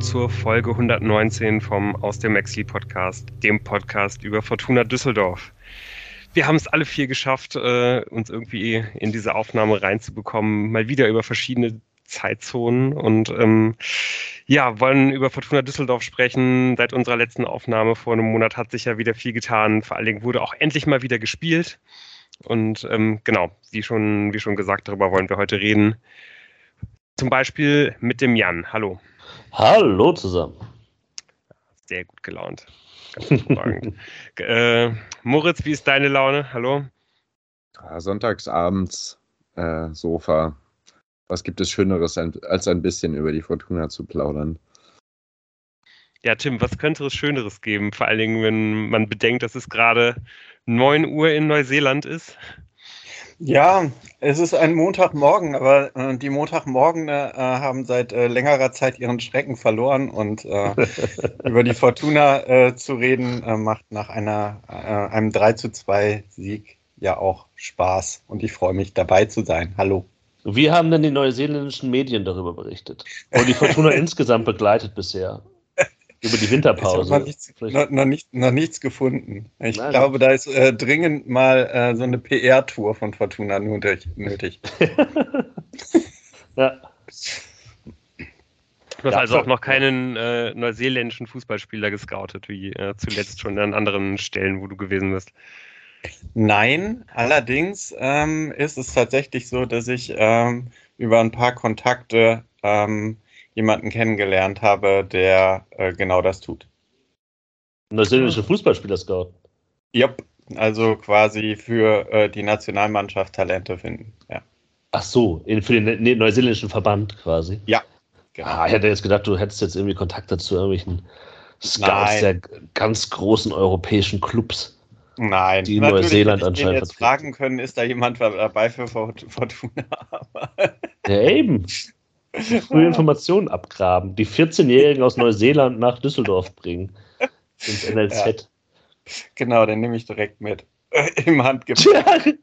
zur Folge 119 vom Aus dem Maxi Podcast, dem Podcast über Fortuna Düsseldorf. Wir haben es alle vier geschafft, äh, uns irgendwie in diese Aufnahme reinzubekommen, mal wieder über verschiedene Zeitzonen und ähm, ja, wollen über Fortuna Düsseldorf sprechen. Seit unserer letzten Aufnahme vor einem Monat hat sich ja wieder viel getan. Vor allen Dingen wurde auch endlich mal wieder gespielt. Und ähm, genau, wie schon, wie schon gesagt, darüber wollen wir heute reden. Zum Beispiel mit dem Jan. Hallo. Hallo zusammen. Sehr gut gelaunt. äh, Moritz, wie ist deine Laune? Hallo. Ja, sonntagsabends äh, Sofa. Was gibt es Schöneres, als ein bisschen über die Fortuna zu plaudern? Ja, Tim, was könnte es Schöneres geben? Vor allen Dingen, wenn man bedenkt, dass es gerade 9 Uhr in Neuseeland ist. Ja, es ist ein Montagmorgen, aber äh, die Montagmorgen äh, haben seit äh, längerer Zeit ihren Schrecken verloren und äh, über die Fortuna äh, zu reden äh, macht nach einer, einem 3 zu 2 Sieg ja auch Spaß und ich freue mich dabei zu sein. Hallo. Wie haben denn die neuseeländischen Medien darüber berichtet? Und die Fortuna insgesamt begleitet bisher? Über die Winterpause. Ich habe noch nichts, noch, noch, nicht, noch nichts gefunden. Ich Nein. glaube, da ist äh, dringend mal äh, so eine PR-Tour von Fortuna nötig. nötig. ja. Du hast ja, also auch noch keinen äh, neuseeländischen Fußballspieler gescoutet, wie äh, zuletzt schon an anderen Stellen, wo du gewesen bist. Nein, allerdings ähm, ist es tatsächlich so, dass ich ähm, über ein paar Kontakte ähm, jemanden kennengelernt habe, der äh, genau das tut. Ein neuseeländischer Fußballspieler Scout. Jupp, also quasi für äh, die Nationalmannschaft Talente finden. Ja. Ach so, in, für den ne-, ne neuseeländischen Verband quasi. Ja. Genau. Ah, ich hätte jetzt gedacht, du hättest jetzt irgendwie Kontakt zu irgendwelchen Scouts Nein. der ganz großen europäischen Clubs. Nein, die in Neuseeland anscheinend jetzt fragen können, ist da jemand dabei für Fortuna? ja, eben. Frühe Informationen abgraben, die 14-Jährigen aus Neuseeland nach Düsseldorf bringen. Ins NLZ. Ja. Genau, den nehme ich direkt mit. Im Handgepäck.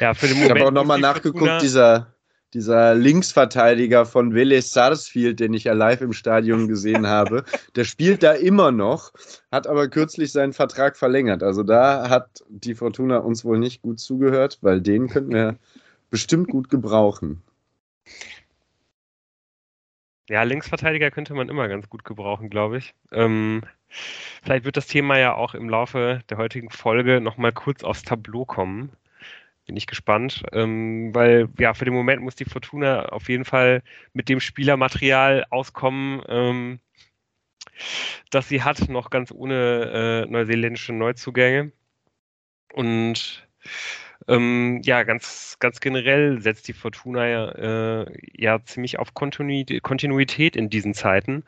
ja, für den Moment. Ich habe auch nochmal nachgeguckt, dieser, dieser Linksverteidiger von Vélez Sarsfield, den ich ja live im Stadion gesehen habe, der spielt da immer noch, hat aber kürzlich seinen Vertrag verlängert. Also da hat die Fortuna uns wohl nicht gut zugehört, weil den könnten wir bestimmt gut gebrauchen. Ja, Linksverteidiger könnte man immer ganz gut gebrauchen, glaube ich. Ähm, vielleicht wird das Thema ja auch im Laufe der heutigen Folge nochmal kurz aufs Tableau kommen. Bin ich gespannt, ähm, weil ja, für den Moment muss die Fortuna auf jeden Fall mit dem Spielermaterial auskommen, ähm, das sie hat, noch ganz ohne äh, neuseeländische Neuzugänge. Und ähm, ja, ganz, ganz generell setzt die Fortuna ja, äh, ja ziemlich auf Kontinuität in diesen Zeiten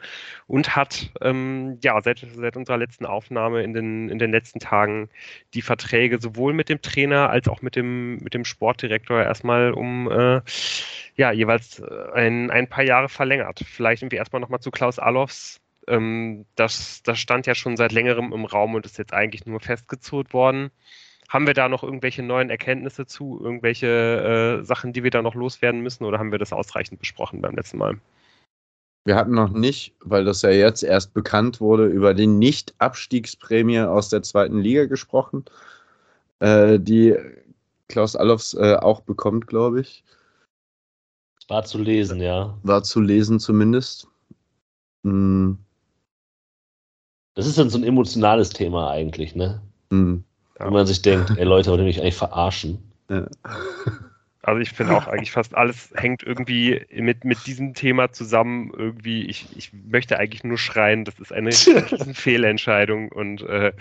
und hat ähm, ja seit, seit unserer letzten Aufnahme in den, in den letzten Tagen die Verträge sowohl mit dem Trainer als auch mit dem, mit dem Sportdirektor erstmal um äh, ja, jeweils äh, ein, ein paar Jahre verlängert. Vielleicht irgendwie erstmal nochmal zu Klaus Allofs ähm, das, das stand ja schon seit längerem im Raum und ist jetzt eigentlich nur festgezurrt worden. Haben wir da noch irgendwelche neuen Erkenntnisse zu, irgendwelche äh, Sachen, die wir da noch loswerden müssen oder haben wir das ausreichend besprochen beim letzten Mal? Wir hatten noch nicht, weil das ja jetzt erst bekannt wurde, über die Nicht-Abstiegsprämie aus der zweiten Liga gesprochen, äh, die Klaus Allofs äh, auch bekommt, glaube ich. War zu lesen, ja. War zu lesen zumindest. Hm. Das ist dann so ein emotionales Thema eigentlich, ne? Hm. Wenn man sich denkt, ey Leute, wollt ihr mich eigentlich verarschen? Ja. Also ich finde auch eigentlich fast alles hängt irgendwie mit, mit diesem Thema zusammen. Irgendwie, ich, ich möchte eigentlich nur schreien, das ist eine Fehlentscheidung. Und äh,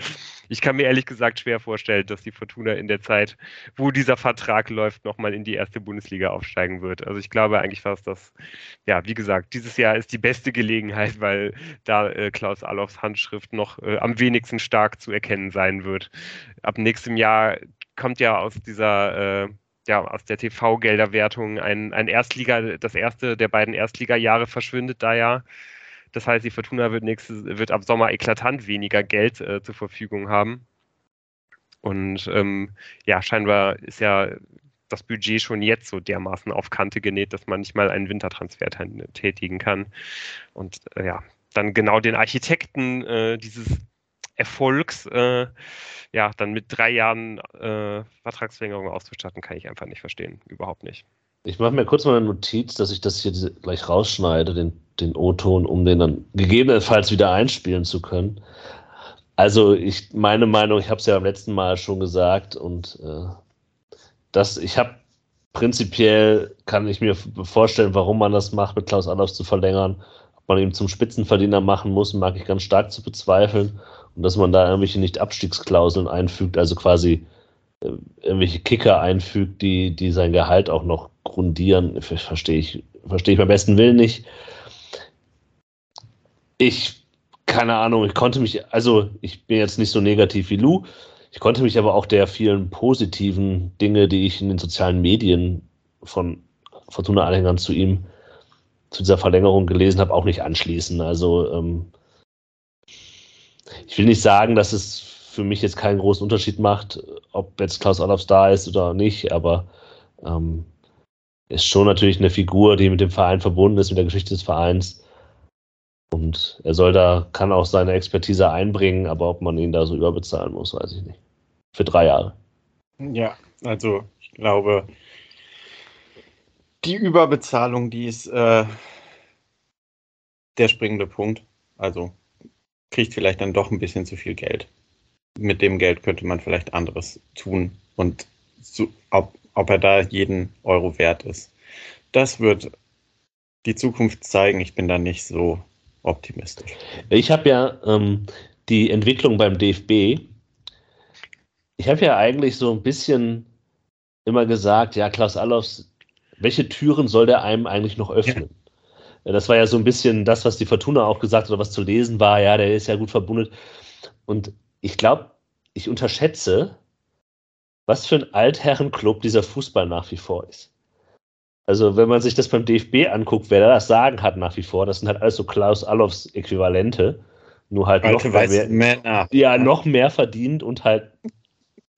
ich kann mir ehrlich gesagt schwer vorstellen, dass die Fortuna in der Zeit, wo dieser Vertrag läuft, nochmal in die erste Bundesliga aufsteigen wird. Also ich glaube eigentlich fast, dass, ja, wie gesagt, dieses Jahr ist die beste Gelegenheit, weil da äh, Klaus Allofs Handschrift noch äh, am wenigsten stark zu erkennen sein wird. Ab nächstem Jahr kommt ja aus dieser äh, ja, aus der TV-Gelderwertung ein, ein Erstliga, das erste der beiden Erstliga-Jahre verschwindet da ja. Das heißt, die Fortuna wird, nächstes, wird ab Sommer eklatant weniger Geld äh, zur Verfügung haben. Und ähm, ja, scheinbar ist ja das Budget schon jetzt so dermaßen auf Kante genäht, dass man nicht mal einen Wintertransfer tätigen kann. Und äh, ja, dann genau den Architekten äh, dieses Erfolgs äh, ja dann mit drei Jahren äh, Vertragsverlängerung auszustatten, kann ich einfach nicht verstehen. Überhaupt nicht. Ich mache mir kurz mal eine Notiz, dass ich das hier gleich rausschneide, den, den O-Ton, um den dann gegebenenfalls wieder einspielen zu können. Also ich meine Meinung, ich habe es ja beim letzten Mal schon gesagt und äh, das, ich habe prinzipiell kann ich mir vorstellen, warum man das macht, mit Klaus Adolfs zu verlängern. Ob man ihn zum Spitzenverdiener machen muss, mag ich ganz stark zu bezweifeln. Und dass man da irgendwelche Nicht-Abstiegsklauseln einfügt, also quasi äh, irgendwelche Kicker einfügt, die, die sein Gehalt auch noch grundieren, verstehe ich, verstehe ich beim besten Willen nicht. Ich, keine Ahnung, ich konnte mich, also ich bin jetzt nicht so negativ wie Lou, ich konnte mich aber auch der vielen positiven Dinge, die ich in den sozialen Medien von Fortuna-Anhängern zu ihm, zu dieser Verlängerung gelesen habe, auch nicht anschließen. Also ähm, ich will nicht sagen, dass es für mich jetzt keinen großen Unterschied macht, ob jetzt Klaus Adolfs da ist oder nicht, aber ähm, ist schon natürlich eine Figur, die mit dem Verein verbunden ist, mit der Geschichte des Vereins. Und er soll da, kann auch seine Expertise einbringen, aber ob man ihn da so überbezahlen muss, weiß ich nicht. Für drei Jahre. Ja, also ich glaube, die Überbezahlung, die ist äh, der springende Punkt. Also kriegt vielleicht dann doch ein bisschen zu viel Geld. Mit dem Geld könnte man vielleicht anderes tun und so, ob, ob er da jeden Euro wert ist. Das wird die Zukunft zeigen. Ich bin da nicht so optimistisch. Ich habe ja ähm, die Entwicklung beim DFB, ich habe ja eigentlich so ein bisschen immer gesagt, ja, Klaus Allofs, welche Türen soll der einem eigentlich noch öffnen? Ja. Das war ja so ein bisschen das, was die Fortuna auch gesagt hat oder was zu lesen war, ja, der ist ja gut verbunden. Und ich glaube, ich unterschätze, was für ein Altherrenclub dieser Fußball nach wie vor ist. Also, wenn man sich das beim DFB anguckt, wer da das Sagen hat nach wie vor, das sind halt alles so Klaus Allofs Äquivalente. Nur halt noch mehr, Männer. Ja, noch mehr verdient und halt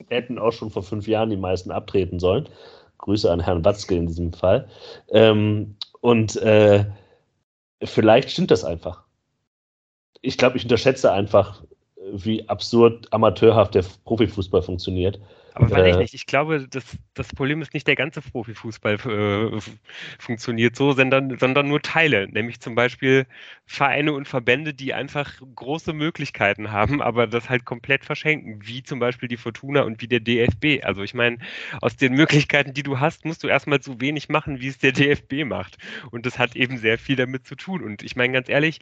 hätten auch schon vor fünf Jahren die meisten abtreten sollen. Grüße an Herrn Watzke in diesem Fall. Ähm, und äh, vielleicht stimmt das einfach. Ich glaube, ich unterschätze einfach, wie absurd amateurhaft der Profifußball funktioniert. Aber weiß ich nicht. Ich glaube, das, das Problem ist nicht der ganze Profifußball äh, funktioniert so, sondern, sondern nur Teile. Nämlich zum Beispiel Vereine und Verbände, die einfach große Möglichkeiten haben, aber das halt komplett verschenken. Wie zum Beispiel die Fortuna und wie der DFB. Also ich meine, aus den Möglichkeiten, die du hast, musst du erstmal so wenig machen, wie es der DFB macht. Und das hat eben sehr viel damit zu tun. Und ich meine ganz ehrlich,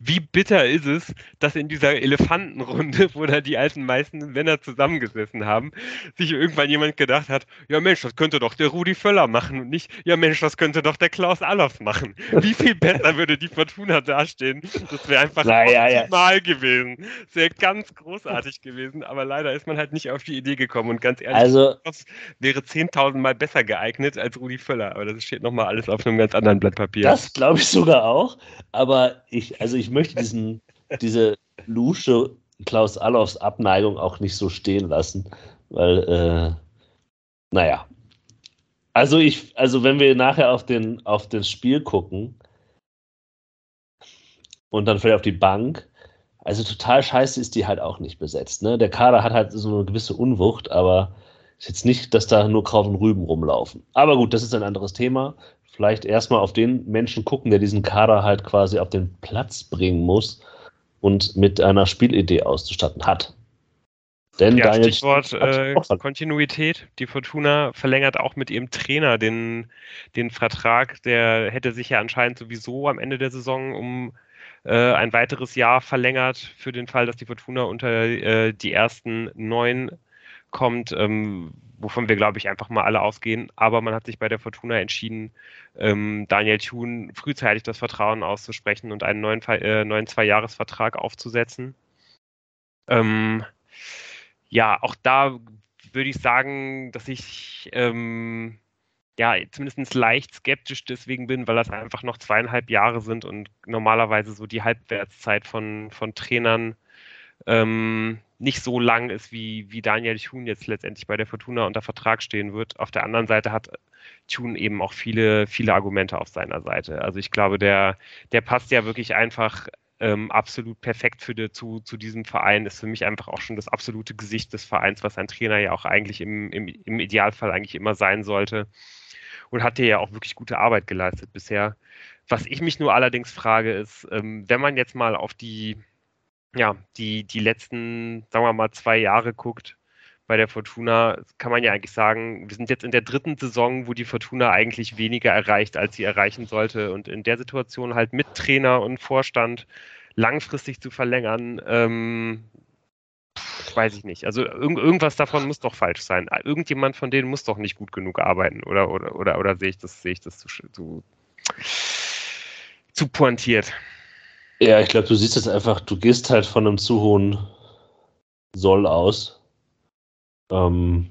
wie bitter ist es, dass in dieser Elefantenrunde, wo da die alten meisten Männer zusammengesessen haben, sich irgendwann jemand gedacht hat, ja Mensch, das könnte doch der Rudi Völler machen und nicht, ja Mensch, das könnte doch der Klaus Allofs machen. Wie viel besser würde die Fortuna dastehen? Das wäre einfach naja, optimal ja. gewesen. Das wäre ganz großartig gewesen, aber leider ist man halt nicht auf die Idee gekommen und ganz ehrlich, also, das wäre 10.000 Mal besser geeignet als Rudi Völler, aber das steht nochmal alles auf einem ganz anderen Blatt Papier. Das glaube ich sogar auch, aber ich, also ich ich möchte diesen, diese lusche Klaus Allofs Abneigung auch nicht so stehen lassen, weil, äh, naja. Also ich, also wenn wir nachher auf den, auf das Spiel gucken und dann vielleicht auf die Bank, also total scheiße ist die halt auch nicht besetzt. Ne? Der Kader hat halt so eine gewisse Unwucht, aber ist jetzt nicht, dass da nur Kraut und Rüben rumlaufen. Aber gut, das ist ein anderes Thema vielleicht erstmal auf den Menschen gucken, der diesen Kader halt quasi auf den Platz bringen muss und mit einer Spielidee auszustatten hat. Denn ja, Daniel Stichwort äh, Kontinuität. Die Fortuna verlängert auch mit ihrem Trainer den, den Vertrag. Der hätte sich ja anscheinend sowieso am Ende der Saison um äh, ein weiteres Jahr verlängert für den Fall, dass die Fortuna unter äh, die ersten neun kommt. Ähm, wovon wir, glaube ich, einfach mal alle ausgehen. Aber man hat sich bei der Fortuna entschieden, ähm, Daniel Thun frühzeitig das Vertrauen auszusprechen und einen neuen, äh, neuen Zwei-Jahres-Vertrag aufzusetzen. Ähm, ja, auch da würde ich sagen, dass ich ähm, ja zumindest leicht skeptisch deswegen bin, weil das einfach noch zweieinhalb Jahre sind und normalerweise so die Halbwertszeit von, von Trainern ähm, nicht so lang ist, wie, wie Daniel Thun jetzt letztendlich bei der Fortuna unter Vertrag stehen wird. Auf der anderen Seite hat Thun eben auch viele, viele Argumente auf seiner Seite. Also ich glaube, der, der passt ja wirklich einfach ähm, absolut perfekt für die, zu, zu diesem Verein, ist für mich einfach auch schon das absolute Gesicht des Vereins, was ein Trainer ja auch eigentlich im, im, im Idealfall eigentlich immer sein sollte. Und hat dir ja auch wirklich gute Arbeit geleistet bisher. Was ich mich nur allerdings frage, ist, ähm, wenn man jetzt mal auf die, ja, die, die letzten, sagen wir mal, zwei Jahre guckt, bei der Fortuna kann man ja eigentlich sagen, wir sind jetzt in der dritten Saison, wo die Fortuna eigentlich weniger erreicht, als sie erreichen sollte. Und in der Situation halt mit Trainer und Vorstand langfristig zu verlängern, ähm, weiß ich nicht. Also irg irgendwas davon muss doch falsch sein. Irgendjemand von denen muss doch nicht gut genug arbeiten. Oder, oder, oder, oder sehe ich das, sehe ich das zu, zu, zu pointiert? Ja, ich glaube, du siehst jetzt einfach, du gehst halt von einem zu hohen Soll aus ähm,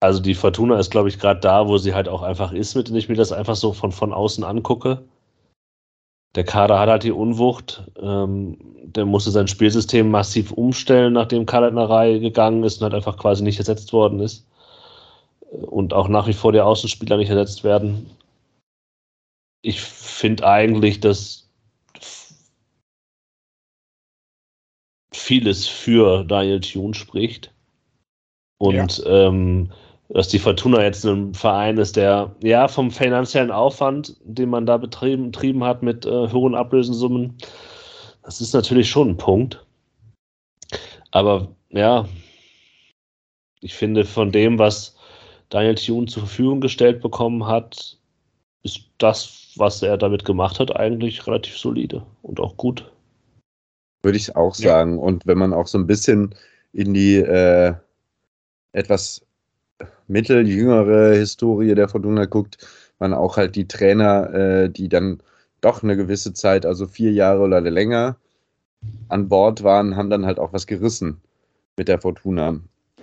also die Fortuna ist, glaube ich, gerade da, wo sie halt auch einfach ist, mit wenn ich mir das einfach so von, von außen angucke. Der Kader hat halt die Unwucht. Ähm, der musste sein Spielsystem massiv umstellen, nachdem Kalatnerei gegangen ist und halt einfach quasi nicht ersetzt worden ist. Und auch nach wie vor die Außenspieler nicht ersetzt werden. Ich finde eigentlich, dass vieles für Daniel Thune spricht. Und ja. ähm, dass die Fortuna jetzt ein Verein ist, der ja vom finanziellen Aufwand, den man da betrieben, betrieben hat mit äh, hohen Ablösensummen, das ist natürlich schon ein Punkt. Aber ja, ich finde, von dem, was Daniel Thune zur Verfügung gestellt bekommen hat, ist das, was er damit gemacht hat, eigentlich relativ solide und auch gut. Würde ich auch sagen. Ja. Und wenn man auch so ein bisschen in die äh, etwas mitteljüngere Historie der Fortuna guckt, man auch halt die Trainer, äh, die dann doch eine gewisse Zeit, also vier Jahre oder länger an Bord waren, haben dann halt auch was gerissen mit der Fortuna.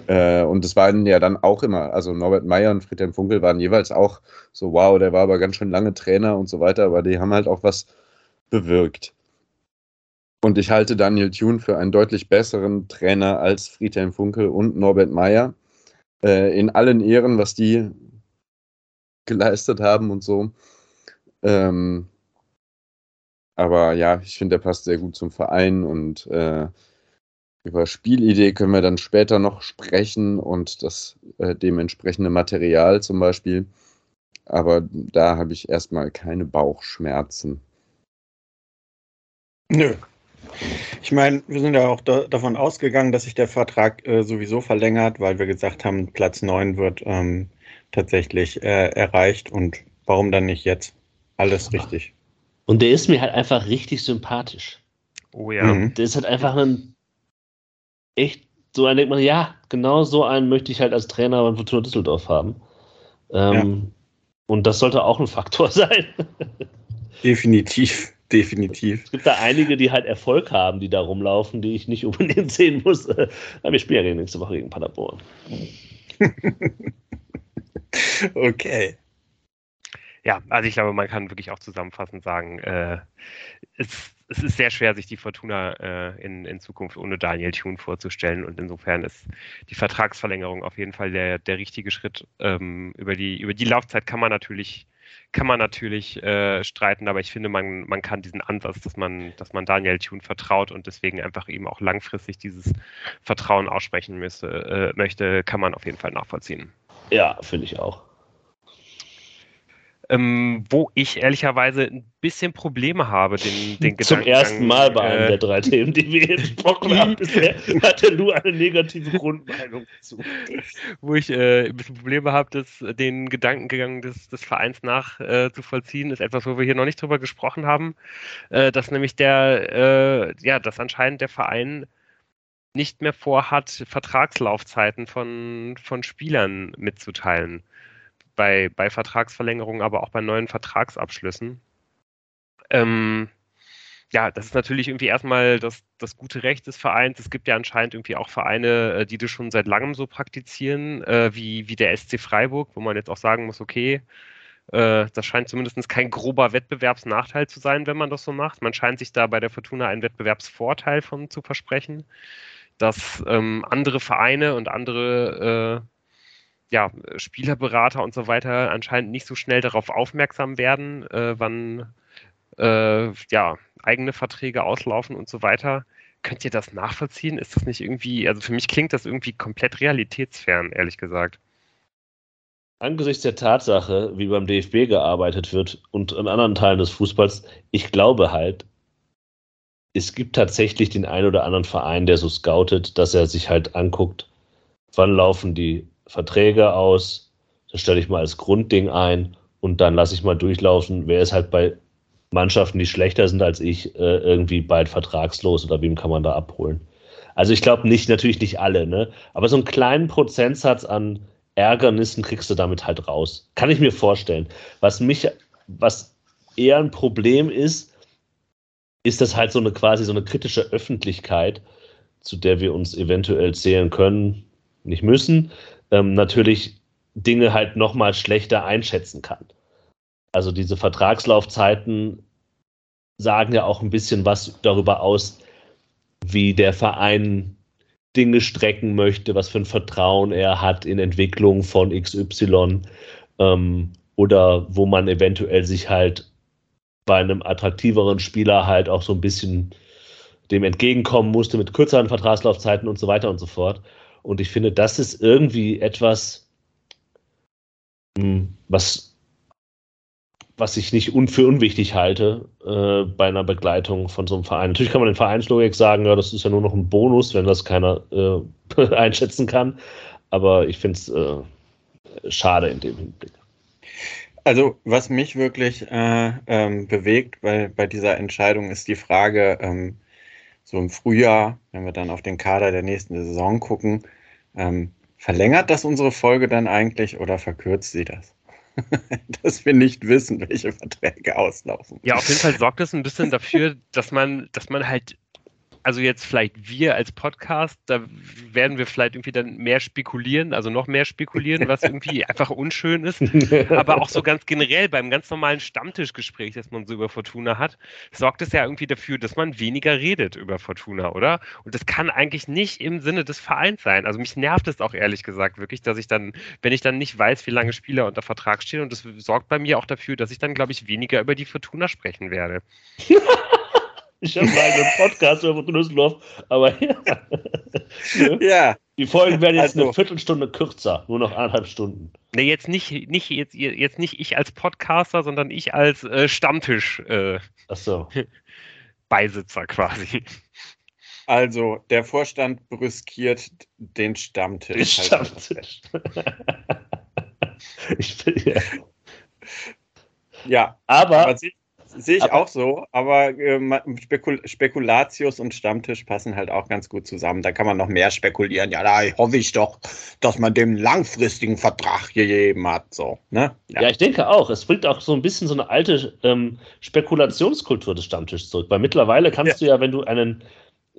Äh, und es waren ja dann auch immer, also Norbert Meyer und Friedhelm Funkel waren jeweils auch so, wow, der war aber ganz schön lange Trainer und so weiter, aber die haben halt auch was bewirkt. Und ich halte Daniel Thune für einen deutlich besseren Trainer als Friedhelm Funkel und Norbert Meyer. Äh, in allen Ehren, was die geleistet haben und so. Ähm, aber ja, ich finde, der passt sehr gut zum Verein und äh, über Spielidee können wir dann später noch sprechen und das äh, dementsprechende Material zum Beispiel. Aber da habe ich erstmal keine Bauchschmerzen. Nö, ich meine, wir sind ja auch da, davon ausgegangen, dass sich der Vertrag äh, sowieso verlängert, weil wir gesagt haben, Platz 9 wird ähm, tatsächlich äh, erreicht und warum dann nicht jetzt? Alles richtig. Und der ist mir halt einfach richtig sympathisch. Oh ja. Mhm. Der ist halt einfach ein echt so ein, denkt man, ja, genau so einen möchte ich halt als Trainer beim Fortuna Düsseldorf haben. Ähm, ja. Und das sollte auch ein Faktor sein. Definitiv. Definitiv. Es gibt da einige, die halt Erfolg haben, die da rumlaufen, die ich nicht unbedingt sehen muss. Aber wir spielen ja nächste Woche gegen Paderborn. okay. Ja, also ich glaube, man kann wirklich auch zusammenfassend sagen, äh, es, es, ist sehr schwer, sich die Fortuna äh, in, in Zukunft ohne Daniel Thune vorzustellen. Und insofern ist die Vertragsverlängerung auf jeden Fall der, der richtige Schritt. Ähm, über, die, über die Laufzeit kann man natürlich kann man natürlich äh, streiten, aber ich finde, man, man kann diesen Ansatz, dass man, dass man Daniel Thune vertraut und deswegen einfach eben auch langfristig dieses Vertrauen aussprechen müsse, äh, möchte, kann man auf jeden Fall nachvollziehen. Ja, finde ich auch ähm, wo ich ehrlicherweise ein bisschen Probleme habe, den, den Zum ersten Mal bei einem äh, der drei Themen, die wir jetzt besprochen haben, bisher hatte Lu eine negative Grundmeinung zu. Wo ich äh, ein bisschen Probleme habe, das, den Gedankengang des, des Vereins nachzuvollziehen, äh, ist etwas, wo wir hier noch nicht drüber gesprochen haben, äh, dass nämlich der, äh, ja, dass anscheinend der Verein nicht mehr vorhat, Vertragslaufzeiten von, von Spielern mitzuteilen bei, bei Vertragsverlängerungen, aber auch bei neuen Vertragsabschlüssen. Ähm, ja, das ist natürlich irgendwie erstmal das, das gute Recht des Vereins. Es gibt ja anscheinend irgendwie auch Vereine, äh, die das schon seit langem so praktizieren, äh, wie, wie der SC Freiburg, wo man jetzt auch sagen muss, okay, Äh, das scheint zumindest kein grober Wettbewerbsnachteil zu sein, wenn man das so macht. Man scheint sich da bei der Fortuna einen Wettbewerbsvorteil von zu versprechen, dass ähm, andere Vereine und andere äh, ja, Spielerberater und so weiter anscheinend nicht so schnell darauf aufmerksam werden, äh, wann äh, ja, eigene Verträge auslaufen und so weiter. Könnt ihr das nachvollziehen? Ist das nicht irgendwie, also für mich klingt das irgendwie komplett realitätsfern, ehrlich gesagt. Angesichts der Tatsache, wie beim DFB gearbeitet wird und in anderen Teilen des Fußballs, ich glaube halt, es gibt tatsächlich den einen oder anderen Verein, der so scoutet, dass er sich halt anguckt, wann laufen die Verträge aus, das stelle ich mal als Grundding ein und dann lasse ich mal durchlaufen, wer ist halt bei Mannschaften, die schlechter sind als ich, äh, irgendwie bald vertragslos oder wem kann man da abholen? Also ich glaube nicht, natürlich nicht alle, ne? Aber so einen kleinen Prozentsatz an Ärgernissen kriegst du damit halt raus. Kann ich mir vorstellen. Was mich, was eher ein Problem ist, ist das halt so eine quasi so eine kritische Öffentlichkeit, zu der wir uns eventuell zählen können, nicht müssen, ähm, natürlich Dinge halt nochmal schlechter einschätzen kann. Also diese Vertragslaufzeiten sagen ja auch ein bisschen was darüber aus, wie der Verein Dinge strecken möchte, was für ein Vertrauen er hat in Entwicklung von XY ähm, oder wo man eventuell sich halt bei einem attraktiveren Spieler halt auch so ein bisschen dem entgegenkommen musste mit kürzeren Vertragslaufzeiten und so weiter und so fort. Und ich finde, das ist irgendwie etwas, hm, was was ich nicht un für unwichtig halte äh, bei einer Begleitung von so einem Verein. Natürlich kann man in Vereinslogik sagen, ja, das ist ja nur noch ein Bonus, wenn das keiner äh, einschätzen kann. Aber ich finde es äh, schade in dem Hinblick. Also, was mich wirklich äh, ähm, bewegt bei, bei dieser Entscheidung ist die Frage, ähm, so im Frühjahr, wenn wir dann auf den Kader der nächsten Saison gucken, ähm, verlängert das unsere Folge dann eigentlich oder verkürzt sie das? dass wir nicht wissen, welche Verträge auslaufen. Ja, auf jeden Fall sorgt das ein bisschen dafür, dass man, dass man halt also jetzt vielleicht wir als Podcast, da werden wir vielleicht irgendwie dann mehr spekulieren, also noch mehr spekulieren, was irgendwie einfach unschön ist. Aber auch so ganz generell beim ganz normalen Stammtischgespräch, das man so über Fortuna hat, sorgt es ja irgendwie dafür, dass man weniger redet über Fortuna, oder? Und das kann eigentlich nicht im Sinne des Vereins sein. Also mich nervt es auch ehrlich gesagt wirklich, dass ich dann, wenn ich dann nicht weiß, wie lange Spieler unter Vertrag stehen, und das sorgt bei mir auch dafür, dass ich dann, glaube ich, weniger über die Fortuna sprechen werde. Ich habe mal einen Podcast über Düsseldorf, aber ja. ja. Die Folgen werden jetzt also, eine Viertelstunde kürzer, nur noch eineinhalb Stunden. Ne, jetzt nicht, nicht, jetzt, jetzt nicht ich als Podcaster, sondern ich als äh, Stammtisch äh, Ach so. Beisitzer quasi. Also, der Vorstand brüskiert den Stammtisch. Den Stammtisch. ich bin, ja. ja, aber, aber Sehe ich aber, auch so, aber äh, Spekul Spekulatius und Stammtisch passen halt auch ganz gut zusammen. Da kann man noch mehr spekulieren. Ja, da hoffe ich doch, dass man dem langfristigen Vertrag gegeben hat. So, ne? ja. ja. ich denke auch. Es bringt auch so ein bisschen so eine alte ähm, Spekulationskultur des Stammtisches zurück. Weil mittlerweile kannst ja. du ja, wenn du einen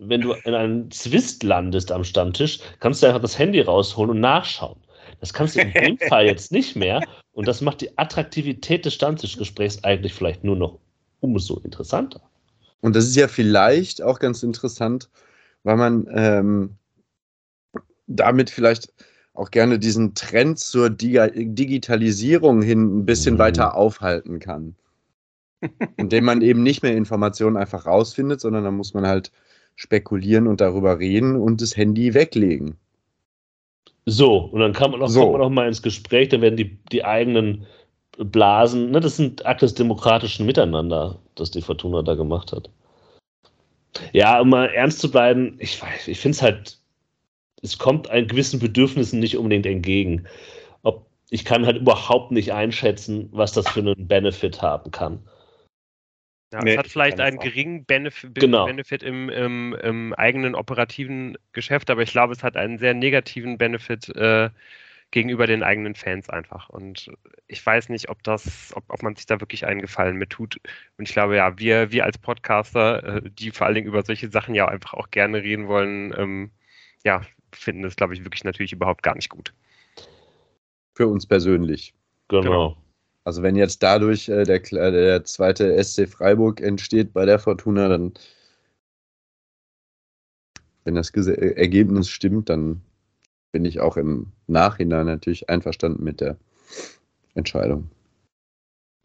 wenn du in einen Zwist landest am Stammtisch, kannst du einfach das Handy rausholen und nachschauen. Das kannst du in dem Fall jetzt nicht mehr. Und das macht die Attraktivität des Stammtischgesprächs eigentlich vielleicht nur noch umso interessanter. Und das ist ja vielleicht auch ganz interessant, weil man ähm, damit vielleicht auch gerne diesen Trend zur Dig Digitalisierung hin ein bisschen mhm. weiter aufhalten kann. Indem man eben nicht mehr Informationen einfach rausfindet, sondern dann muss man halt spekulieren und darüber reden und das Handy weglegen. So, und dann kann man auch, so. kommt man auch mal ins Gespräch, dann werden die, die eigenen Blasen, ne, das sind Akt des demokratischen Miteinander, das die Fortuna da gemacht hat. Ja, um mal ernst zu bleiben, ich weiß, ich finde es halt, es kommt einen gewissen Bedürfnissen nicht unbedingt entgegen. Ob, ich kann halt überhaupt nicht einschätzen, was das für einen Benefit haben kann. Ja, nee, es hat vielleicht einen geringen Benef genau. Benefit im, im, im, eigenen operativen Geschäft, aber ich glaube, es hat einen sehr negativen Benefit äh, gegenüber den eigenen Fans einfach. Und ich weiß nicht, ob das, ob, ob man sich da wirklich einen Gefallen mit tut. Und ich glaube, ja, wir, wir als Podcaster, äh, die vor allen Dingen über solche Sachen ja einfach auch gerne reden wollen, ähm, ja, finden das, glaube ich, wirklich natürlich überhaupt gar nicht gut. Für uns persönlich. Genau. genau. Also wenn jetzt dadurch äh, der, der zweite SC Freiburg entsteht bei der Fortuna, dann wenn das Ergebnis stimmt, dann bin ich auch im Nachhinein natürlich einverstanden mit der Entscheidung.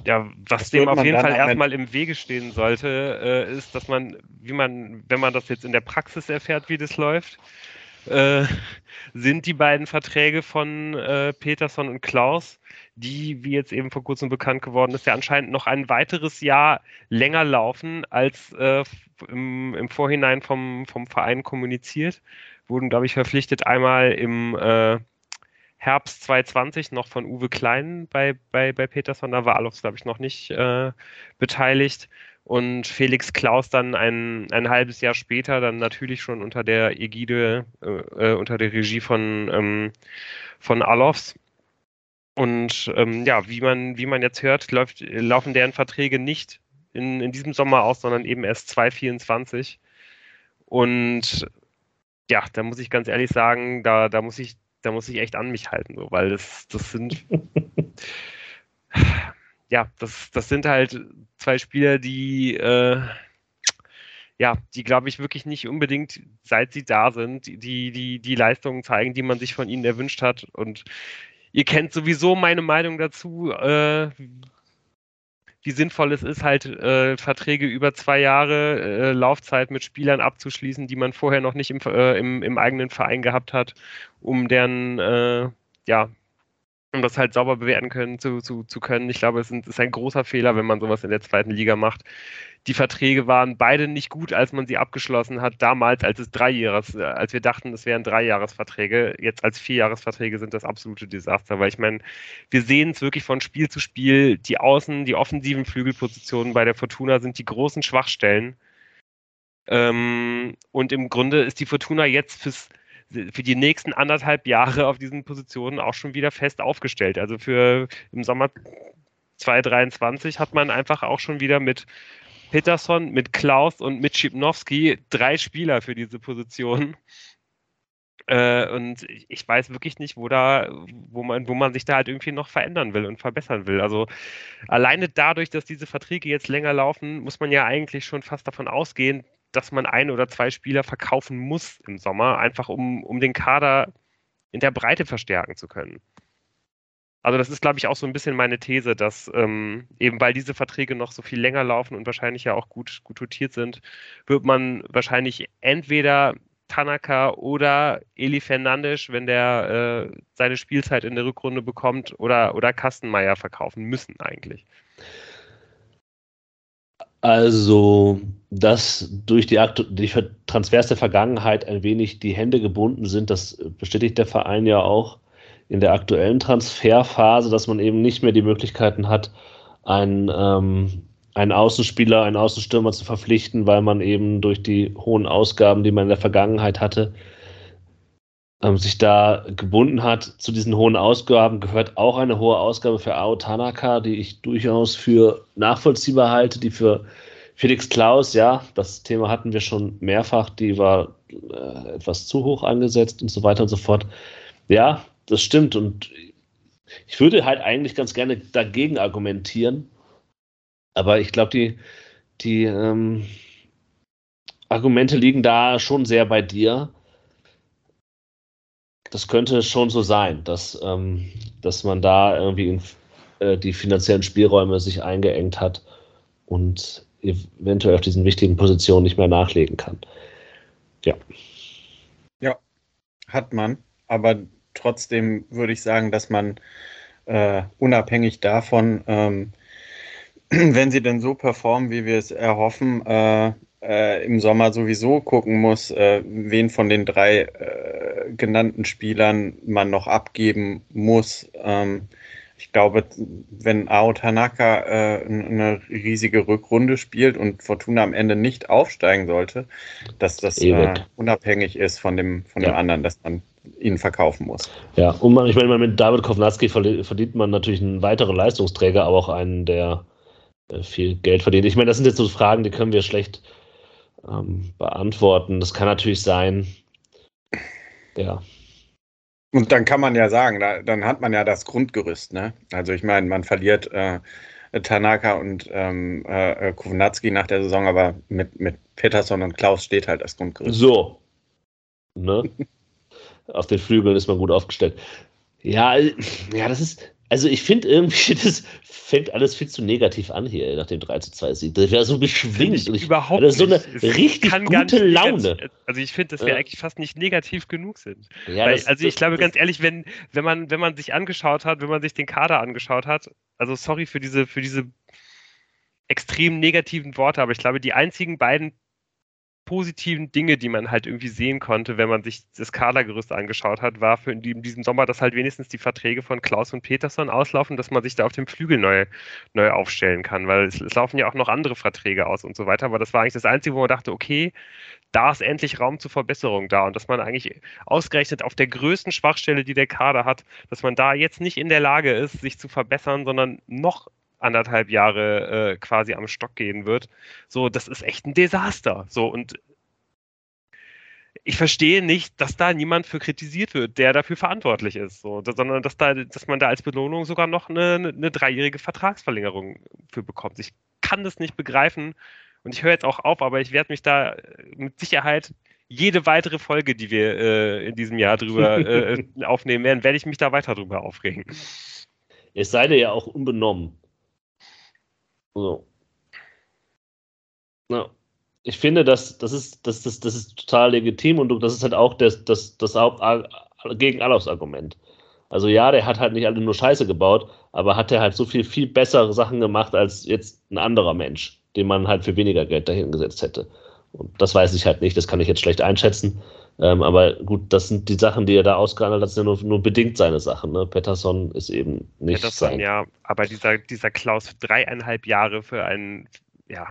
Ja, was dem auf jeden Fall erstmal im Wege stehen sollte, äh, ist, dass man, wie man, wenn man das jetzt in der Praxis erfährt, wie das läuft, äh, sind die beiden Verträge von äh, Peterson und Klaus, die, wie jetzt eben vor kurzem bekannt geworden ist, ja anscheinend noch ein weiteres Jahr länger laufen, als äh, im, im, Vorhinein vom, vom Verein kommuniziert. Wurden, glaube ich, verpflichtet einmal im äh, Herbst 2020 noch von Uwe Klein bei, bei, bei Peterson, da war Alofs, glaube ich, noch nicht äh, beteiligt. Und Felix Klaus dann ein, ein halbes Jahr später, dann natürlich schon unter der Ägide, äh, äh unter der Regie von, ähm, von Alofs. Und ähm, ja, wie man, wie man jetzt hört, läuft, laufen deren Verträge nicht in, in diesem Sommer aus, sondern eben erst 2024. Und ja, da muss ich ganz ehrlich sagen, da, da muss ich da muss ich echt an mich halten, so, weil das, das sind. ja, das, das sind halt zwei Spieler, die. Äh, ja, die glaube ich wirklich nicht unbedingt, seit sie da sind, die, die, die Leistungen zeigen, die man sich von ihnen erwünscht hat. Und ihr kennt sowieso meine Meinung dazu, äh, wie sinnvoll es ist, halt äh, Verträge über zwei Jahre äh, Laufzeit mit Spielern abzuschließen, die man vorher noch nicht im, äh, im, im, eigenen Verein gehabt hat, um deren, äh, ja, um das halt sauber bewerten können, zu, zu, zu können. Ich glaube, es ist ein großer Fehler, wenn man sowas in der zweiten Liga macht. Die Verträge waren beide nicht gut, als man sie abgeschlossen hat, damals, als es Dreijahres, äh, als wir dachten, es wären Dreijahresverträge. Jetzt als Vierjahresverträge sind das absolute Desaster, weil ich meine, wir sehen es wirklich von Spiel zu Spiel. Die Außen, die offensiven Flügelpositionen bei der Fortuna sind die großen Schwachstellen. Ähm, und im Grunde ist die Fortuna jetzt fürs für die nächsten anderthalb Jahre auf diesen Positionen auch schon wieder fest aufgestellt. Also für im Sommer 2023 hat man einfach auch schon wieder mit Peterson, mit Klaus und mit Schipnowski drei Spieler für diese Position. Äh, und ich weiß wirklich nicht, wo da, wo man, wo man sich da halt irgendwie noch verändern will und verbessern will. Also alleine dadurch, dass diese Verträge jetzt länger laufen, muss man ja eigentlich schon fast davon ausgehen, dass man ein oder zwei Spieler verkaufen muss im Sommer, einfach um, um den Kader in der Breite verstärken zu können. Also das ist, glaube ich, auch so ein bisschen meine These, dass ähm, eben weil diese Verträge noch so viel länger laufen und wahrscheinlich ja auch gut, gut dotiert sind, wird man wahrscheinlich entweder Tanaka oder Eli Fernandes, wenn der äh, seine Spielzeit in der Rückrunde bekommt, oder, oder Kastenmeier verkaufen müssen eigentlich. Also, dass durch die, die Transfers der Vergangenheit ein wenig die Hände gebunden sind, das bestätigt der Verein ja auch in der aktuellen Transferphase, dass man eben nicht mehr die Möglichkeiten hat, einen, ähm, einen Außenspieler, einen Außenstürmer zu verpflichten, weil man eben durch die hohen Ausgaben, die man in der Vergangenheit hatte, ähm, sich da gebunden hat. Zu diesen hohen Ausgaben gehört auch eine hohe Ausgabe für Ao Tanaka, die ich durchaus für nachvollziehbar halte, die für Felix Klaus, ja, das Thema hatten wir schon mehrfach, die war äh, etwas zu hoch angesetzt und so weiter und so fort. Ja, das stimmt. Und ich würde halt eigentlich ganz gerne dagegen argumentieren. Aber ich glaube, die, die ähm, Argumente liegen da schon sehr bei dir. Das könnte schon so sein, dass, ähm, dass man da irgendwie in, äh, die finanziellen Spielräume sich eingeengt hat und eventuell auf diesen wichtigen Positionen nicht mehr nachlegen kann. Ja. Ja, hat man. Aber trotzdem würde ich sagen, dass man äh, unabhängig davon, ähm, wenn sie denn so performen, wie wir es erhoffen, äh, äh, im Sommer sowieso gucken muss, äh, wen von den drei äh, genannten Spielern man noch abgeben muss. Ähm, ich glaube, wenn Ao Tanaka äh, eine riesige Rückrunde spielt und Fortuna am Ende nicht aufsteigen sollte, dass das äh, unabhängig ist von dem, von ja. dem anderen, dass man ihn verkaufen muss. Ja, und man, ich meine, mit David Kovnatski verdient man natürlich einen weiteren Leistungsträger, aber auch einen, der äh, viel Geld verdient. Ich meine, das sind jetzt so Fragen, die können wir schlecht ähm, beantworten. Das kann natürlich sein. Ja. Und dann kann man ja sagen, da, dann hat man ja das Grundgerüst. Ne? Also ich meine, man verliert äh, Tanaka und ähm, äh, Kovnatski nach der Saison, aber mit, mit Peterson und Klaus steht halt das Grundgerüst. So. Ne? Auf den Flügeln ist man gut aufgestellt. Ja, ja, das ist, also ich finde irgendwie, das fängt alles viel zu negativ an hier nach dem 3 zu 2 Sieg. Das wäre so beschwingt. Ich überhaupt das ist so eine richtig gute Laune. Also ich finde, dass wir ja. eigentlich fast nicht negativ genug sind. Ja, Weil, das, also ich das, glaube ganz ehrlich, wenn, wenn man, wenn man sich angeschaut hat, wenn man sich den Kader angeschaut hat, also sorry für diese, für diese extrem negativen Worte, aber ich glaube, die einzigen beiden positiven Dinge, die man halt irgendwie sehen konnte, wenn man sich das Kadergerüst angeschaut hat, war für in diesem Sommer, dass halt wenigstens die Verträge von Klaus und Peterson auslaufen, dass man sich da auf dem Flügel neu, neu aufstellen kann, weil es, es laufen ja auch noch andere Verträge aus und so weiter, aber das war eigentlich das Einzige, wo man dachte, okay, da ist endlich Raum zur Verbesserung da und dass man eigentlich ausgerechnet auf der größten Schwachstelle, die der Kader hat, dass man da jetzt nicht in der Lage ist, sich zu verbessern, sondern noch anderthalb Jahre äh, quasi am Stock gehen wird. So, das ist echt ein Desaster. So, und ich verstehe nicht, dass da niemand für kritisiert wird, der dafür verantwortlich ist, so, sondern dass, da, dass man da als Belohnung sogar noch eine, eine dreijährige Vertragsverlängerung für bekommt. Ich kann das nicht begreifen und ich höre jetzt auch auf, aber ich werde mich da mit Sicherheit jede weitere Folge, die wir äh, in diesem Jahr drüber äh, aufnehmen werden, werde ich mich da weiter drüber aufregen. Es sei dir ja auch unbenommen. So. Ja. Ich finde, das, das, ist, das, das, das ist total legitim und das ist halt auch das, das, das gegen Argument. Also ja, der hat halt nicht alle nur Scheiße gebaut, aber hat er halt so viel, viel bessere Sachen gemacht als jetzt ein anderer Mensch, den man halt für weniger Geld dahin gesetzt hätte. Und das weiß ich halt nicht, das kann ich jetzt schlecht einschätzen. Ähm, aber gut, das sind die Sachen, die er da ausgehandelt hat, sind ja nur, nur bedingt seine Sachen. Ne? Patterson ist eben nicht. Patterson, sein. ja, aber dieser, dieser Klaus für dreieinhalb Jahre für einen, ja,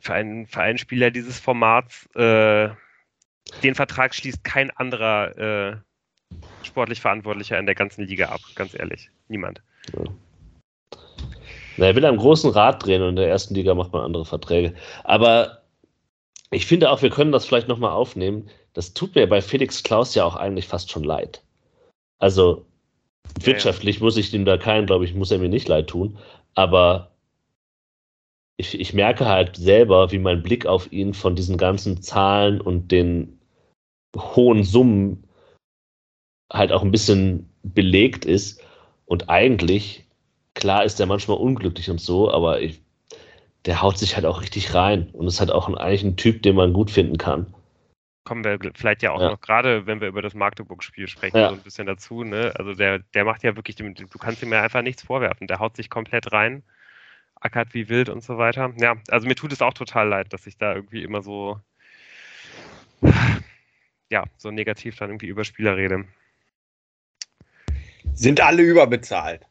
für einen, für einen Spieler dieses Formats, äh, den Vertrag schließt kein anderer äh, sportlich Verantwortlicher in der ganzen Liga ab, ganz ehrlich. Niemand. Ja. Na, er will am großen Rad drehen und in der ersten Liga macht man andere Verträge. Aber ich finde auch, wir können das vielleicht nochmal aufnehmen das tut mir bei Felix Klaus ja auch eigentlich fast schon leid. Also wirtschaftlich ja, ja. muss ich ihm da keinen, glaube ich, muss er mir nicht leid tun, aber ich, ich merke halt selber, wie mein Blick auf ihn von diesen ganzen Zahlen und den hohen Summen halt auch ein bisschen belegt ist. Und eigentlich, klar ist er manchmal unglücklich und so, aber ich, der haut sich halt auch richtig rein und ist halt auch ein, eigentlich ein Typ, den man gut finden kann kommen wir vielleicht ja auch ja. noch gerade, wenn wir über das Magdeburg-Spiel sprechen, ja. so ein bisschen dazu. Ne? Also der, der macht ja wirklich, du kannst ihm ja einfach nichts vorwerfen. Der haut sich komplett rein, ackert wie wild und so weiter. Ja, also mir tut es auch total leid, dass ich da irgendwie immer so, ja, so negativ dann irgendwie über Spieler rede. Sind alle überbezahlt.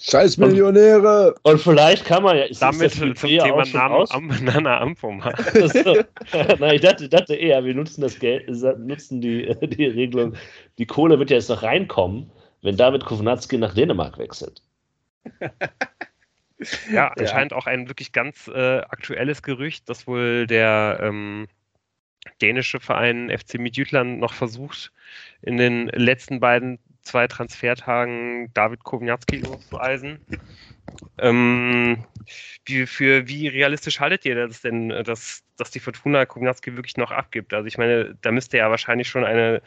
Scheiß Millionäre! Und, und, vielleicht kann man ja. Damit zum Thema Namen Am, Nana Amphoma. Nein, ich dachte, dachte eher, wir nutzen das Geld, nutzen die, die Regelung. Die Kohle wird ja jetzt noch reinkommen, wenn David Kovnatski nach Dänemark wechselt. Ja, anscheinend ja. auch ein wirklich ganz äh, aktuelles Gerücht, dass wohl der ähm, dänische Verein FC Midtjylland noch versucht, in den letzten beiden zwei Transfertagen David Kowniatski loszueisen. Ähm, wie, für wie realistisch haltet ihr das denn, dass, dass die Fortuna Kowniatski wirklich noch abgibt? Also ich meine, da müsste ja wahrscheinlich schon eine